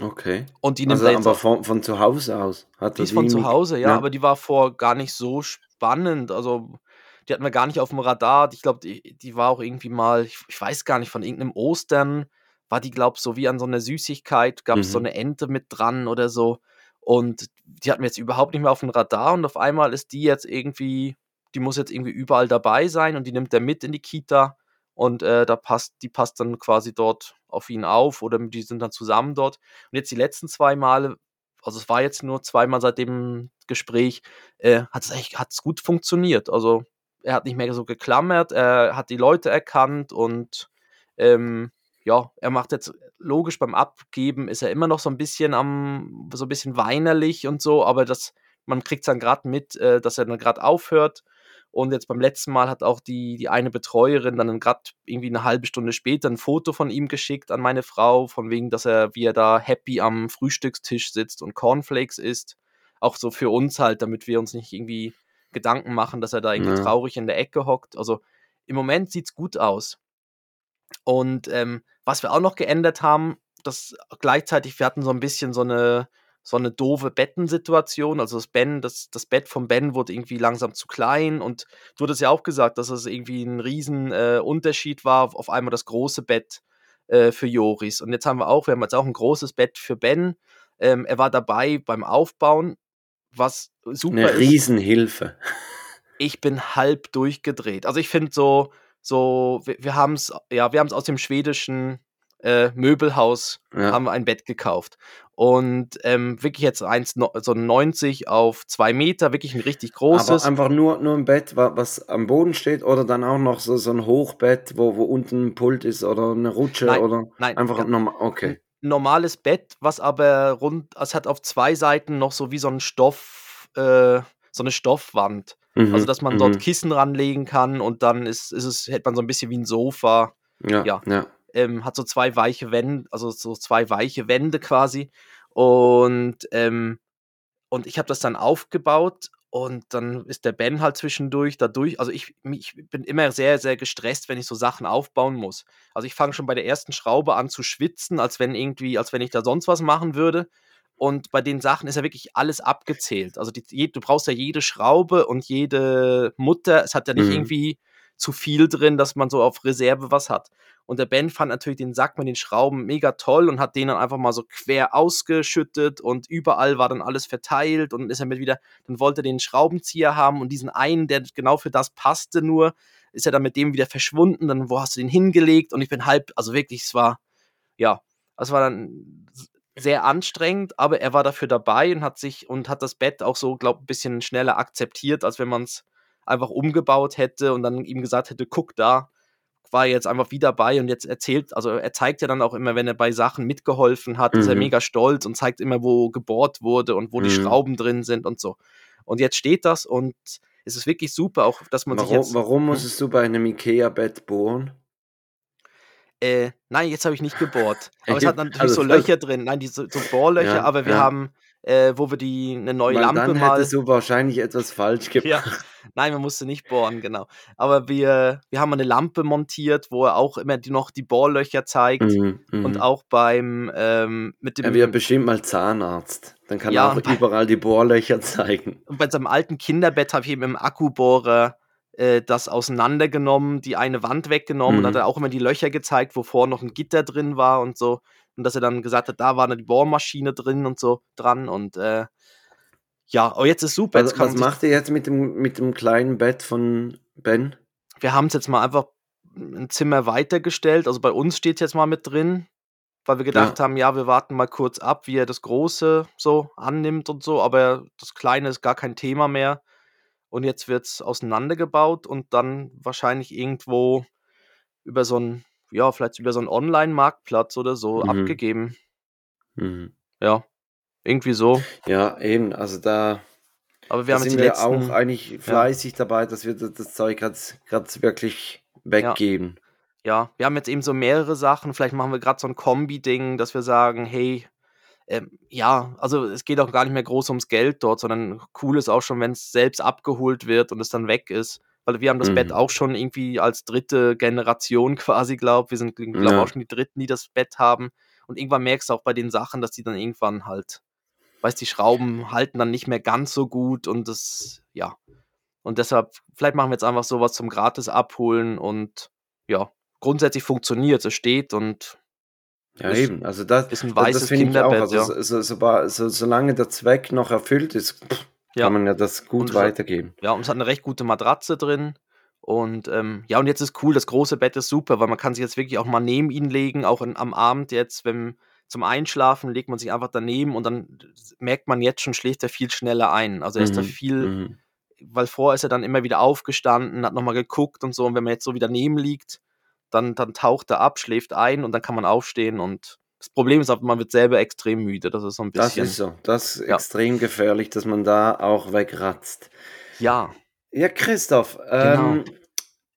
Okay. Und die nimmt also, aber von, von zu Hause aus. Hat die ist von zu Hause, ja, ja, aber die war vor gar nicht so spannend. Also, die hatten wir gar nicht auf dem Radar. Ich glaube, die, die war auch irgendwie mal, ich, ich, weiß gar nicht, von irgendeinem Ostern war die, glaube ich, so wie an so einer Süßigkeit, gab es mhm. so eine Ente mit dran oder so. Und die hatten wir jetzt überhaupt nicht mehr auf dem Radar und auf einmal ist die jetzt irgendwie die muss jetzt irgendwie überall dabei sein und die nimmt er mit in die Kita und äh, da passt, die passt dann quasi dort auf ihn auf oder die sind dann zusammen dort. Und jetzt die letzten zwei Male, also es war jetzt nur zweimal seit dem Gespräch, äh, hat es gut funktioniert. Also er hat nicht mehr so geklammert, er hat die Leute erkannt und ähm, ja, er macht jetzt logisch beim Abgeben ist er immer noch so ein bisschen am, so ein bisschen weinerlich und so, aber das, man kriegt es dann gerade mit, äh, dass er dann gerade aufhört und jetzt beim letzten Mal hat auch die, die eine Betreuerin dann gerade irgendwie eine halbe Stunde später ein Foto von ihm geschickt an meine Frau, von wegen, dass er, wie er da happy am Frühstückstisch sitzt und Cornflakes isst. Auch so für uns halt, damit wir uns nicht irgendwie Gedanken machen, dass er da irgendwie ja. traurig in der Ecke hockt. Also im Moment sieht es gut aus. Und ähm, was wir auch noch geändert haben, dass gleichzeitig, wir hatten so ein bisschen so eine, so eine doofe Bettensituation. Also das Ben, das, das Bett vom Ben wurde irgendwie langsam zu klein und du hattest ja auch gesagt, dass es irgendwie ein riesen äh, Unterschied war, auf einmal das große Bett äh, für Joris. Und jetzt haben wir auch, wir haben jetzt auch ein großes Bett für Ben. Ähm, er war dabei beim Aufbauen, was super Eine Riesenhilfe. Ich bin halb durchgedreht. Also ich finde so, so, wir, wir haben es, ja, wir haben es aus dem schwedischen äh, Möbelhaus ja. haben wir ein Bett gekauft. Und ähm, wirklich jetzt eins, so 90 auf 2 Meter, wirklich ein richtig großes. Aber einfach nur, nur ein Bett, was am Boden steht oder dann auch noch so, so ein Hochbett, wo, wo unten ein Pult ist oder eine Rutsche nein, oder nein, einfach normal, okay. Normales Bett, was aber rund, es hat auf zwei Seiten noch so wie so ein Stoff, äh, so eine Stoffwand. Mhm, also dass man mhm. dort Kissen ranlegen kann und dann ist, ist es, hätte man so ein bisschen wie ein Sofa. Ja, ja. ja ähm, hat so zwei weiche Wände, also so zwei weiche Wände quasi. Und, ähm, und ich habe das dann aufgebaut und dann ist der Ben halt zwischendurch dadurch. Also ich, ich bin immer sehr, sehr gestresst, wenn ich so Sachen aufbauen muss. Also ich fange schon bei der ersten Schraube an zu schwitzen, als wenn irgendwie, als wenn ich da sonst was machen würde. Und bei den Sachen ist ja wirklich alles abgezählt. Also die, du brauchst ja jede Schraube und jede Mutter. Es hat ja nicht mhm. irgendwie zu viel drin, dass man so auf Reserve was hat. Und der Ben fand natürlich den Sack mit den Schrauben mega toll und hat den dann einfach mal so quer ausgeschüttet und überall war dann alles verteilt und ist er mit wieder, dann wollte er den Schraubenzieher haben und diesen einen, der genau für das passte nur, ist er dann mit dem wieder verschwunden, dann wo hast du den hingelegt? Und ich bin halb, also wirklich, es war, ja, es war dann sehr anstrengend, aber er war dafür dabei und hat sich und hat das Bett auch so, glaube ein bisschen schneller akzeptiert, als wenn man es einfach umgebaut hätte und dann ihm gesagt hätte, guck da, war jetzt einfach wieder bei und jetzt erzählt, also er zeigt ja dann auch immer, wenn er bei Sachen mitgeholfen hat, mhm. ist er mhm. mega stolz und zeigt immer, wo gebohrt wurde und wo mhm. die Schrauben drin sind und so. Und jetzt steht das und es ist wirklich super, auch dass man warum, sich jetzt. Warum musstest du bei einem IKEA-Bett bohren? Äh, nein, jetzt habe ich nicht gebohrt. Aber es hat natürlich also, so Löcher drin. Nein, die so, so Bohrlöcher, ja, aber wir ja. haben äh, wo wir die eine neue Weil Lampe dann mal. Hättest du wahrscheinlich etwas falsch gemacht. Ja. Nein, man musste nicht bohren, genau. Aber wir, wir haben eine Lampe montiert, wo er auch immer die, noch die Bohrlöcher zeigt. Mhm, und mhm. auch beim ähm, mit dem. Er wird bestimmt mal Zahnarzt. Dann kann ja, er auch bei, überall die Bohrlöcher zeigen. Und bei seinem alten Kinderbett habe ich eben im Akkubohrer äh, das auseinandergenommen, die eine Wand weggenommen mhm. und hat er auch immer die Löcher gezeigt, wo vorher noch ein Gitter drin war und so und dass er dann gesagt hat, da war eine Bohrmaschine drin und so dran und äh, ja, aber jetzt ist super. Jetzt was, was macht ihr jetzt mit dem, mit dem kleinen Bett von Ben? Wir haben es jetzt mal einfach ein Zimmer weitergestellt. Also bei uns steht jetzt mal mit drin, weil wir gedacht ja. haben, ja, wir warten mal kurz ab, wie er das Große so annimmt und so, aber das Kleine ist gar kein Thema mehr. Und jetzt wird es auseinandergebaut und dann wahrscheinlich irgendwo über so ein ja, vielleicht über so einen Online-Marktplatz oder so mhm. abgegeben. Mhm. Ja, irgendwie so. Ja, eben, also da, Aber wir da haben sind wir letzten, auch eigentlich fleißig ja. dabei, dass wir das, das Zeug gerade wirklich weggeben. Ja. ja. wir haben jetzt eben so mehrere Sachen. Vielleicht machen wir gerade so ein Kombi-Ding, dass wir sagen, hey, ähm, ja, also es geht auch gar nicht mehr groß ums Geld dort, sondern cool ist auch schon, wenn es selbst abgeholt wird und es dann weg ist weil wir haben das mhm. Bett auch schon irgendwie als dritte Generation quasi, glaube Wir sind, glaube ja. auch schon die Dritten, die das Bett haben. Und irgendwann merkst du auch bei den Sachen, dass die dann irgendwann halt, weißt die Schrauben halten dann nicht mehr ganz so gut und das, ja. Und deshalb, vielleicht machen wir jetzt einfach sowas zum Gratis abholen und ja, grundsätzlich funktioniert, es steht und ja, ist, eben. Also das, ist ein weißes das, Kinderbett. Also, ja. so, so, so, solange der Zweck noch erfüllt ist, pff, ja. kann man ja das gut weitergeben. Hat, ja, und es hat eine recht gute Matratze drin. Und ähm, ja, und jetzt ist cool, das große Bett ist super, weil man kann sich jetzt wirklich auch mal neben ihn legen, auch in, am Abend jetzt, wenn zum Einschlafen legt man sich einfach daneben und dann merkt man jetzt schon, schläft er viel schneller ein. Also er ist mhm. da viel, mhm. weil vorher ist er dann immer wieder aufgestanden, hat nochmal geguckt und so. Und wenn man jetzt so wieder neben liegt, dann, dann taucht er ab, schläft ein und dann kann man aufstehen und das Problem ist aber, man wird selber extrem müde. Das ist so ein bisschen. Das ist so. Das ist ja. extrem gefährlich, dass man da auch wegratzt. Ja. Ja, Christoph, ähm, genau.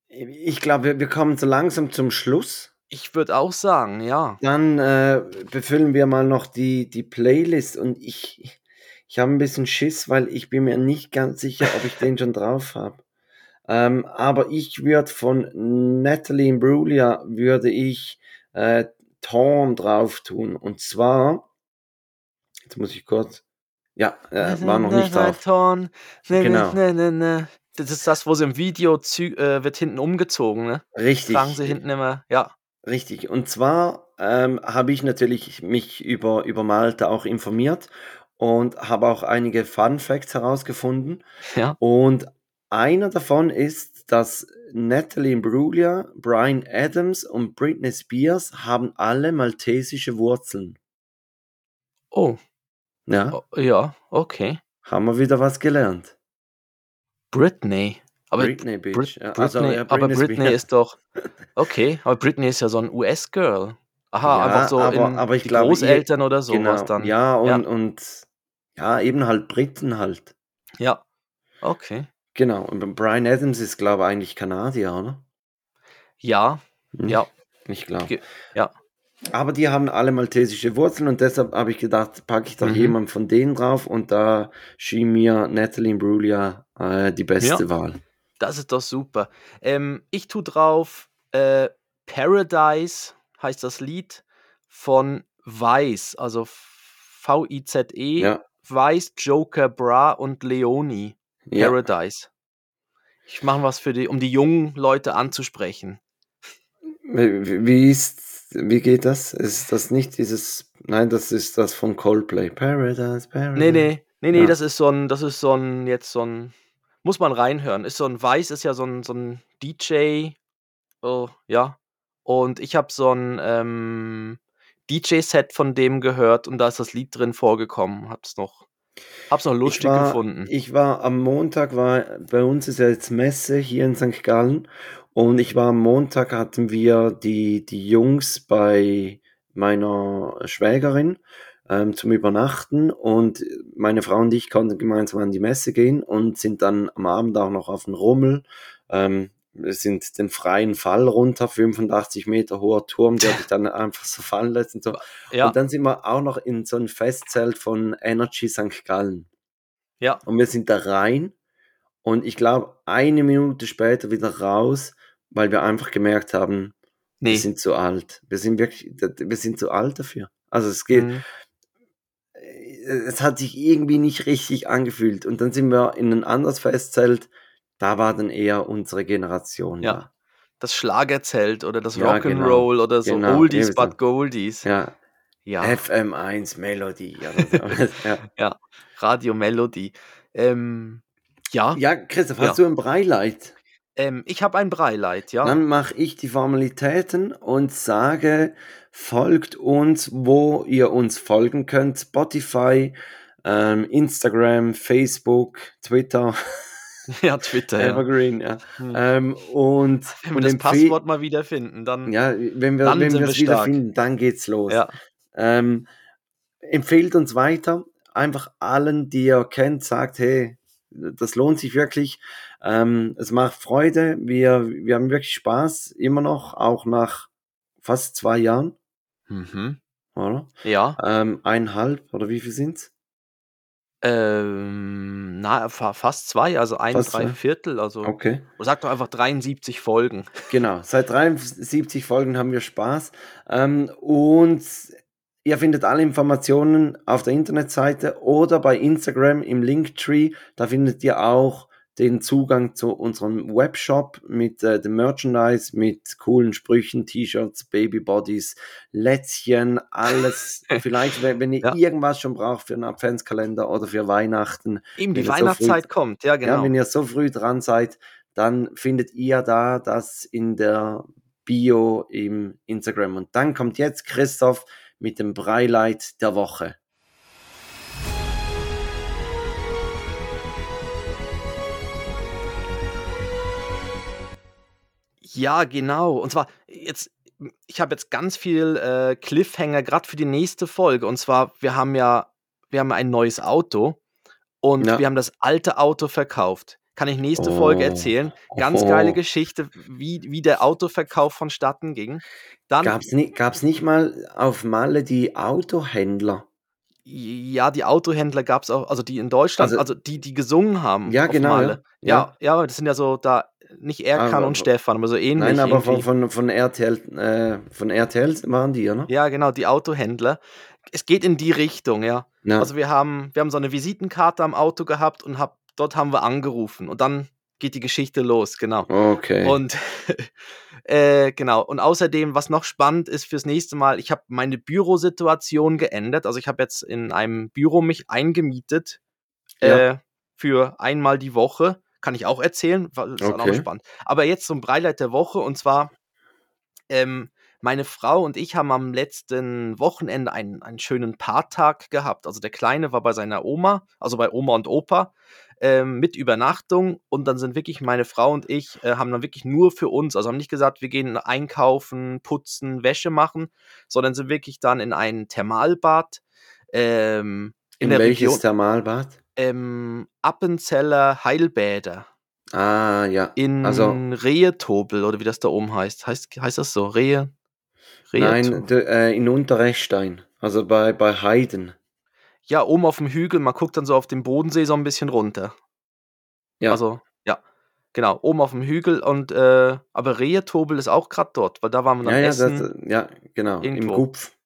ich glaube, wir, wir kommen so langsam zum Schluss. Ich würde auch sagen, ja. Dann äh, befüllen wir mal noch die, die Playlist und ich, ich habe ein bisschen Schiss, weil ich bin mir nicht ganz sicher, ob ich den schon drauf habe. Ähm, aber ich würde von Natalie Imbruglia würde ich äh, Ton drauf tun. Und zwar, jetzt muss ich kurz, ja, äh, war noch nicht drauf. Ton. Ne, genau. Ne, ne, ne. Das ist das, wo sie im Video äh, wird hinten umgezogen, ne? Richtig. Tragen sie hinten immer, ja. Richtig. Und zwar ähm, habe ich natürlich mich über, über Malta auch informiert und habe auch einige Fun Facts herausgefunden. Ja. Und einer davon ist, dass Natalie Imbruglia, Brian Adams und Britney Spears haben alle maltesische Wurzeln. Oh. Ja. Oh, ja, okay. Haben wir wieder was gelernt. Britney. Aber Britney Beach. Brit ja, also, Britney, ja, aber Britney ist doch. Okay, aber Britney ist ja so ein US-Girl. Aha, ja, einfach so aber, aber ich die glaube, Großeltern oder sowas genau, dann. Ja und, ja. und ja, eben halt Briten halt. Ja. Okay. Genau, und Brian Adams ist, glaube ich, eigentlich Kanadier, oder? Ja, hm? ja. Ich glaube. Ja. Aber die haben alle maltesische Wurzeln und deshalb habe ich gedacht, packe ich doch mhm. jemand von denen drauf und da schien mir Natalie Imbruglia äh, die beste ja, Wahl. Das ist doch super. Ähm, ich tue drauf äh, Paradise heißt das Lied von Weiß, also V-I-Z-E, ja. Weiß, Joker, Bra und Leoni. Paradise. Ja. Ich mache was für die, um die jungen Leute anzusprechen. Wie, wie, ist, wie geht das? Ist das nicht dieses, nein, das ist das von Coldplay. Paradise, Paradise. Nee, nee, nee, nee, ja. das ist so ein, das ist so ein, jetzt so ein, muss man reinhören. Ist so ein Weiß, ist ja so ein, so ein DJ, oh, ja. Und ich habe so ein ähm, DJ-Set von dem gehört und da ist das Lied drin vorgekommen. Hab's noch Hab's noch lustig ich war, gefunden. Ich war am Montag, war bei uns ist ja jetzt Messe hier in St. Gallen und ich war am Montag, hatten wir die, die Jungs bei meiner Schwägerin ähm, zum Übernachten und meine Frau und ich konnten gemeinsam an die Messe gehen und sind dann am Abend auch noch auf den Rummel. Ähm, wir sind den freien Fall runter, 85 Meter hoher Turm, der sich dann einfach so fallen lässt und so. Ja. Und dann sind wir auch noch in so ein Festzelt von Energy St. Gallen. Ja. Und wir sind da rein und ich glaube, eine Minute später wieder raus, weil wir einfach gemerkt haben, nee. wir sind zu alt. Wir sind wirklich, wir sind zu alt dafür. Also es geht, mhm. es hat sich irgendwie nicht richtig angefühlt. Und dann sind wir in ein anderes Festzelt, da war dann eher unsere Generation. Ja. Da. Das Schlagerzelt oder das ja, Rock'n'Roll genau. oder so genau. Oldies but Goldies. Ja. ja. FM1 Melody. ja. ja, Radio Melody. Ähm, ja. Ja, Christoph, hast du ein Breileit? Ähm, ich habe ein Breileit, ja. Dann mache ich die Formalitäten und sage, folgt uns, wo ihr uns folgen könnt. Spotify, ähm, Instagram, Facebook, Twitter. Ja, Twitter. Evergreen, ja. ja. Hm. Ähm, und, wenn wir das Passwort mal wiederfinden, dann. Ja, wenn wir, wenn wir es wiederfinden, dann geht's los. Ja. Ähm, empfehlt uns weiter. Einfach allen, die ihr kennt, sagt, hey, das lohnt sich wirklich. Ähm, es macht Freude. Wir, wir haben wirklich Spaß, immer noch, auch nach fast zwei Jahren. Mhm. Oder? Ja. Ähm, eineinhalb, oder wie viel sind's? Ähm, na, fast zwei, also ein, fast drei zwei. Viertel, also. Okay. Sag doch einfach 73 Folgen. Genau, seit 73 Folgen haben wir Spaß. Ähm, und Ihr findet alle Informationen auf der Internetseite oder bei Instagram im Linktree. Da findet ihr auch den Zugang zu unserem Webshop mit äh, dem Merchandise, mit coolen Sprüchen, T-Shirts, Babybodies, Lätzchen, alles. Vielleicht, wenn, wenn ihr ja. irgendwas schon braucht für einen Adventskalender oder für Weihnachten. Eben die Weihnachtszeit so früh, kommt, ja genau. Ja, wenn ihr so früh dran seid, dann findet ihr da das in der Bio im Instagram. Und dann kommt jetzt Christoph mit dem Breileit der Woche. Ja, genau. Und zwar jetzt, ich habe jetzt ganz viel äh, Cliffhanger gerade für die nächste Folge. Und zwar, wir haben ja, wir haben ein neues Auto und ja. wir haben das alte Auto verkauft. Kann ich nächste oh. Folge erzählen. Ganz oh. geile Geschichte, wie, wie der Autoverkauf vonstatten ging. Dann gab es nicht, nicht mal auf Malle die Autohändler? Ja, die Autohändler gab es auch, also die in Deutschland, also, also, die, die gesungen haben. Ja, genau. Ja. ja, ja, das sind ja so da nicht Erkan aber, und Stefan, aber so ähnlich. Nein, aber von, von, von, RTL, äh, von RTL waren die, oder? Ja, genau, die Autohändler. Es geht in die Richtung, ja. ja. Also wir haben, wir haben so eine Visitenkarte am Auto gehabt und hab dort haben wir angerufen und dann geht die Geschichte los, genau. Okay. Und äh, genau. Und außerdem, was noch spannend ist fürs nächste Mal, ich habe meine Bürosituation geändert. Also ich habe jetzt in einem Büro mich eingemietet ja. äh, für einmal die Woche. Kann ich auch erzählen, ist okay. auch spannend. Aber jetzt zum Breileit der Woche und zwar ähm, meine Frau und ich haben am letzten Wochenende einen, einen schönen Paartag gehabt. Also der Kleine war bei seiner Oma, also bei Oma und Opa ähm, mit Übernachtung und dann sind wirklich meine Frau und ich äh, haben dann wirklich nur für uns, also haben nicht gesagt, wir gehen einkaufen, putzen, Wäsche machen, sondern sind wirklich dann in ein Thermalbad. Ähm, in, in welches Region, Thermalbad? Ähm, Appenzeller Heilbäder. Ah, ja. In also, Rehetobel oder wie das da oben heißt. Heißt, heißt das so? Rehe? Rehe Nein, de, äh, in Unterrechstein. Also bei, bei Heiden. Ja, oben auf dem Hügel, man guckt dann so auf den Bodensee so ein bisschen runter. Ja. Also, ja. Genau, oben auf dem Hügel und äh, aber Rehetobel ist auch gerade dort, weil da waren wir dann ja, essen. Ja, das, ja genau, irgendwo. im Gupf.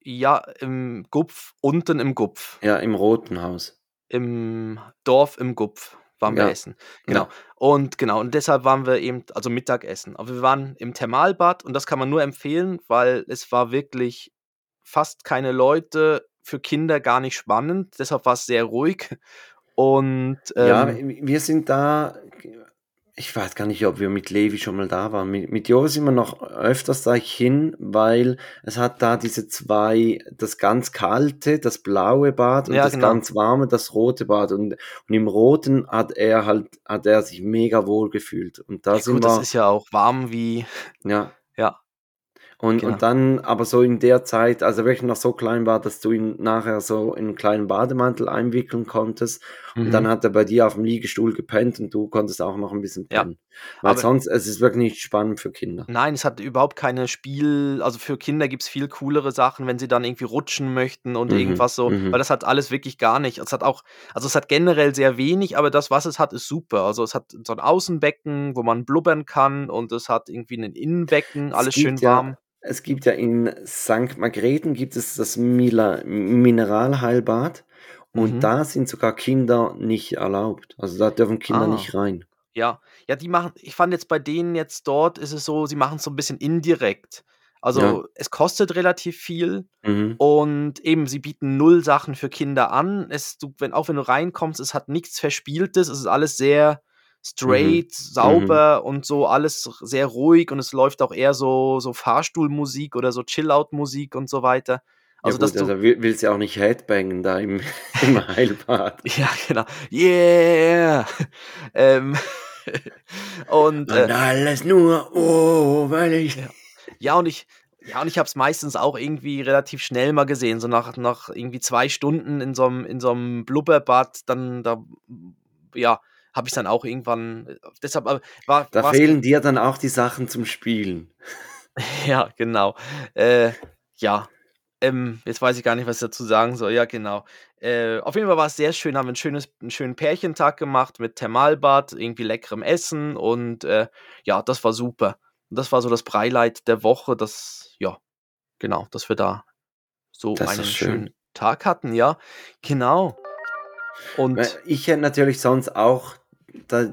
Ja, im Gupf, unten im Gupf. Ja, im Roten Haus. Im Dorf im Gupf waren wir ja. essen. Genau. Ja. Und genau, und deshalb waren wir eben, also Mittagessen. Aber wir waren im Thermalbad und das kann man nur empfehlen, weil es war wirklich fast keine Leute, für Kinder gar nicht spannend, deshalb war es sehr ruhig. Und ähm, ja, wir sind da Ich weiß gar nicht, ob wir mit Levi schon mal da waren. Mit, mit Jo sind wir noch öfters da hin, weil es hat da diese zwei, das ganz kalte, das blaue Bad und Ja, das genau. ganz warme, das rote Bad. Und, und im roten hat er halt, hat er sich mega wohl gefühlt. Und da Ja, sind gut, das wir, ist ja auch warm wie, ja. ja, Und, genau. und dann aber so in der Zeit, also wirklich noch so klein war, dass du ihn nachher so in einen kleinen Bademantel einwickeln konntest. Und dann Mhm. hat er bei dir auf dem Liegestuhl gepennt und du konntest auch noch ein bisschen Ja, pennen. Weil aber sonst, es ist wirklich nicht spannend für Kinder. nein, es hat überhaupt keine Spiel also für Kinder gibt's viel coolere Sachen, wenn sie dann irgendwie rutschen möchten und Mhm, irgendwas so, weil mhm. das hat alles wirklich gar nicht. Es hat auch also es hat generell sehr wenig, aber das, was es hat, ist super. Also, es hat so 'n Außenbecken, wo man blubbern kann und es hat irgendwie 'nen Innenbecken, Es alles gibt schön ja, warm. es gibt ja in St. Margrethen gibt es das Mila Mineralheilbad und Mhm. da sind sogar Kinder nicht erlaubt. Also da dürfen Kinder Ah. nicht rein. Ja. Ja, die machen ich fand jetzt bei denen jetzt dort ist es so, sie machen's so 'n bisschen indirekt. Ja. Also, es kostet relativ viel Mhm. und eben, sie bieten null Sachen für Kinder an. Es du wenn auch wenn du reinkommst, es hat nichts Verspieltes. Es ist alles sehr Mhm. straight, Mhm. sauber und so alles sehr ruhig und es läuft auch eher so so Fahrstuhlmusik oder so Chill-Out-Musik und so weiter. Ja Also, dass gut, du also wi willst ja auch nicht Headbangen da im im Heilbad. Ja, genau. Yeah. Ähm, und, Und äh alles nur, oh, weil ich Ja. Ja, und ich ja, und ich habe es meistens auch irgendwie relativ schnell mal gesehen, so nach nach irgendwie 2 Stunden in so 'm in so 'm Blubberbad, dann da ja, habe ich's dann auch irgendwann äh, deshalb aber war Da fehlen dir dann auch die Sachen zum Spielen. Ja, genau. Äh, ja, ähm, jetzt weiß ich gar nicht, was ich dazu sagen soll. Ja, genau. Äh, auf jeden Fall war's sehr schön, haben wir 'n schönes 'n schönen Pärchentag gemacht mit Thermalbad, irgendwie leckerem Essen und, äh, ja, das war super. Und das war so das Breileid der Woche, dass ja, genau, dass wir da so Das einen ist schönen schön. Tag hatten, ja, genau. Und ich hätte natürlich sonst auch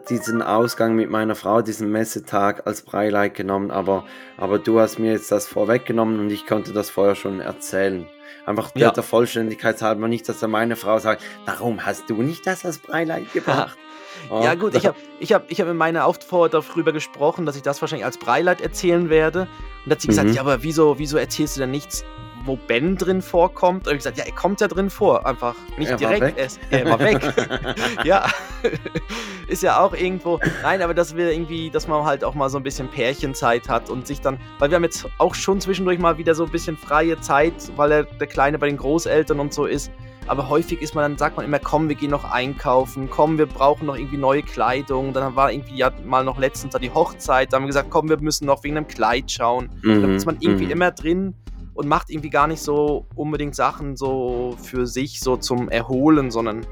diesen Ausgang mit meiner Frau, diesen Messetag als Breileid genommen, aber aber du hast mir jetzt das vorweggenommen und ich konnte das vorher schon erzählen. Einfach der Ja. der Vollständigkeit halber, nicht, dass dann meine Frau sagt: „Warum hast du nicht das als Breileid gebracht?“ Ja gut, ich habe ich habe ich habe in meiner Auffor darüber gesprochen, dass ich das wahrscheinlich als Breileid erzählen werde. Und da hat sie gesagt: Mhm. „Ja, aber wieso wieso erzählst du denn nichts, wo Ben drin vorkommt?“ Und habe ich gesagt: „Ja, er kommt ja drin vor, einfach nicht Er direkt weg. erst er war weg.“ Ja, ist ja auch irgendwo nein, aber dass wir irgendwie dass man halt auch mal so 'n bisschen Pärchenzeit hat und sich dann weil wir haben jetzt auch schon zwischendurch mal wieder so 'n bisschen freie Zeit, weil der der Kleine bei den Großeltern und so ist. Aber häufig ist man dann sagt man immer: „Komm, wir gehen noch einkaufen. Komm, wir brauchen noch irgendwie neue Kleidung.“ Dann war irgendwie ja mal noch letztens da die Hochzeit, da haben wir gesagt: „Komm, wir müssen noch wegen 'nem Kleid schauen.“ Dann ist Mhm, man irgendwie mhm. immer drin und macht irgendwie gar nicht so unbedingt Sachen so für sich so zum Erholen, sondern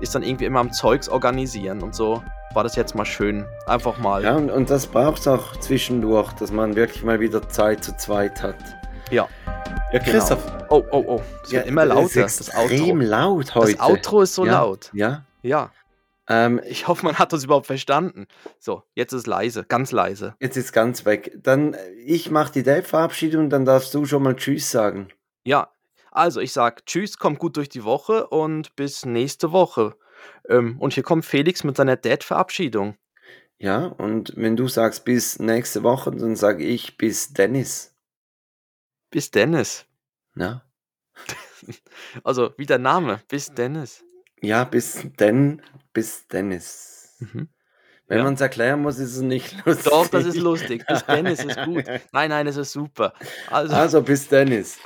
ist dann irgendwie immer am Zeugs organisieren und so war das jetzt mal schön. Einfach mal Ja, und und das braucht's auch zwischendurch, dass man wirklich mal wieder Zeit zu zweit hat. Ja. Ja, Genau. Christoph, Oh, oh, oh, es ja, wird immer das lauter, ist das extrem Outro. laut heute. Das Outro ist so Ja, laut. ja. Ja. Ähm, Ich hoffe, man hat uns überhaupt verstanden. So, jetzt ist leise, ganz leise. Jetzt ist ganz weg. Dann, äh, ich mache die Dave-Verabschiedung, dann darfst du schon mal tschüss sagen. Ja, also ich sage tschüss, kommt gut durch die Woche und bis nächste Woche. Ähm, und hier kommt Felix mit seiner Dad-Verabschiedung. Ja, und wenn du sagst bis nächste Woche, dann sage ich bis Dennis. Bis Dennis. Ja. Also, wie der Name, bis Dennis. Ja, bis denn, bis Dennis. Mhm. Wenn Ja. man's erklären muss, ist es nicht lustig. Doch, das ist lustig. Bis Dennis ist gut. Nein, nein, das ist super. Also Also bis Dennis.